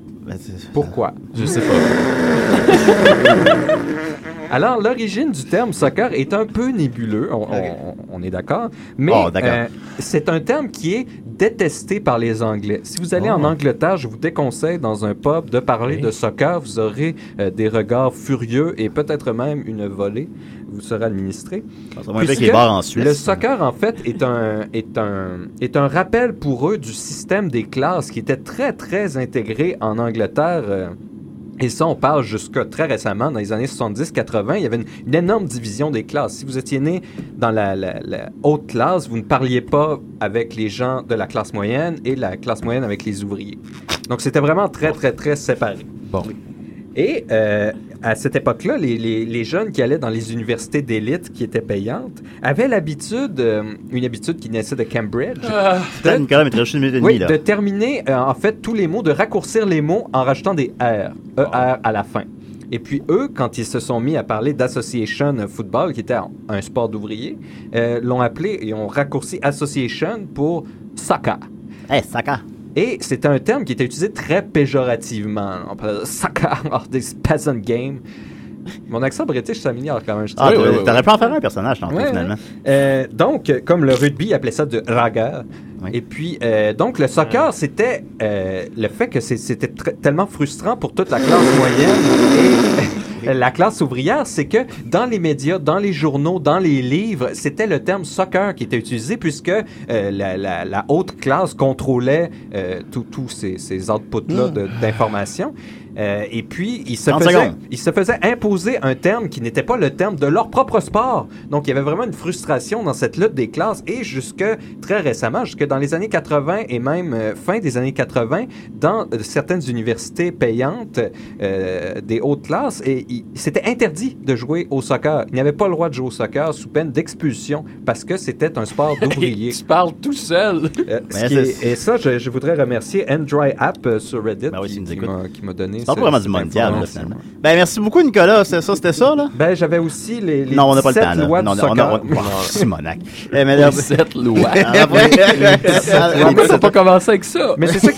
I: Pourquoi?
G: je sais pas.
I: Alors, l'origine du terme soccer est un peu nébuleux, on, on- on est d'accord, mais
E: Oh,
I: euh, c'est un terme qui est détesté par les Anglais. Si vous allez en
E: Oh.
I: Angleterre, je vous déconseille dans un pub de parler de soccer, vous aurez euh, des regards furieux et peut-être même une volée vous sera
E: avec les bars en Suisse.
I: Le soccer, en fait, est un, est, un, est un rappel pour eux du système des classes qui était très, très intégré en Angleterre. euh, et ça, on parle jusqu'à très récemment, dans les années 70-80, il y avait une, une énorme division des classes. Si vous étiez né dans la, la- la haute classe, vous ne parliez pas avec les gens de la classe moyenne et la classe moyenne avec les ouvriers. Donc, c'était vraiment très, très, très séparé.
G: Bon.
I: Et euh, à cette époque-là, les, les- les jeunes qui allaient dans les universités d'élite qui étaient payantes avaient l'habitude, euh, une habitude qui naissait de Cambridge,
E: une minute et
I: oui, de terminer euh, en fait tous les mots, de raccourcir les mots en rajoutant des R, ER à la fin. Et puis eux, quand ils se sont mis à parler d'association football, qui était un, sport d'ouvriers, euh, l'ont appelé et ont raccourci association pour soccer.
E: Hey, Saka.
I: Et c'était un terme qui était utilisé très péjorativement. On parlait de soccer, or this peasant game. Mon accent british s'améliore quand même. je
E: Ah,
I: trouve.
E: t'aurais- t'aurais pu en faire un personnage, tantôt,
I: Ouais,
E: finalement.
I: euh, donc, euh, comme le rugby appelait ça de raga.
E: Oui.
I: Et puis, euh, donc, le soccer, c'était euh, le fait que c'était tellement frustrant pour toute la classe moyenne et la classe ouvrière, c'est que dans les médias, dans les journaux, dans les livres, c'était le terme soccer qui était utilisé puisque euh, la, la- la haute classe contrôlait euh, tous ces, ces outputs-là de- d'informations. Euh, et puis, ils se,
E: 30
I: faisaient, ils se faisaient imposer un terme qui n'était pas le terme de leur propre sport. Donc, il y avait vraiment une frustration dans cette lutte des classes et jusque très récemment, jusque dans les années 80 et même euh, fin des années 80, dans euh, certaines universités payantes euh, des hautes classes, et il- c'était interdit de jouer au soccer. Il n'y avait pas le droit de jouer au soccer sous peine d'expulsion parce que c'était un sport d'ouvriers.
G: tu parles tout seul.
I: Euh, ce
E: Mais
I: qui
E: c'est-
I: est- et ça, je, je voudrais remercier Andry App euh, sur Reddit
E: Ben oui,
I: qui, qui m'a donné
E: Pas
I: ce-
E: vraiment du mondial, là, finalement. Ben, merci beaucoup, Nicolas. C'est ça, c'était ça, là?
I: Ben, j'avais aussi les, les
E: non, on n'a pas le
I: 17
E: temps, là.
I: lois
E: non,
I: du
E: non,
I: soccer.
E: non, on- Simonac. Eh, mais
G: Les
E: là-
G: sept lois.
E: Après,
G: On peut pas commencer avec ça.
I: Mais c'est ça qui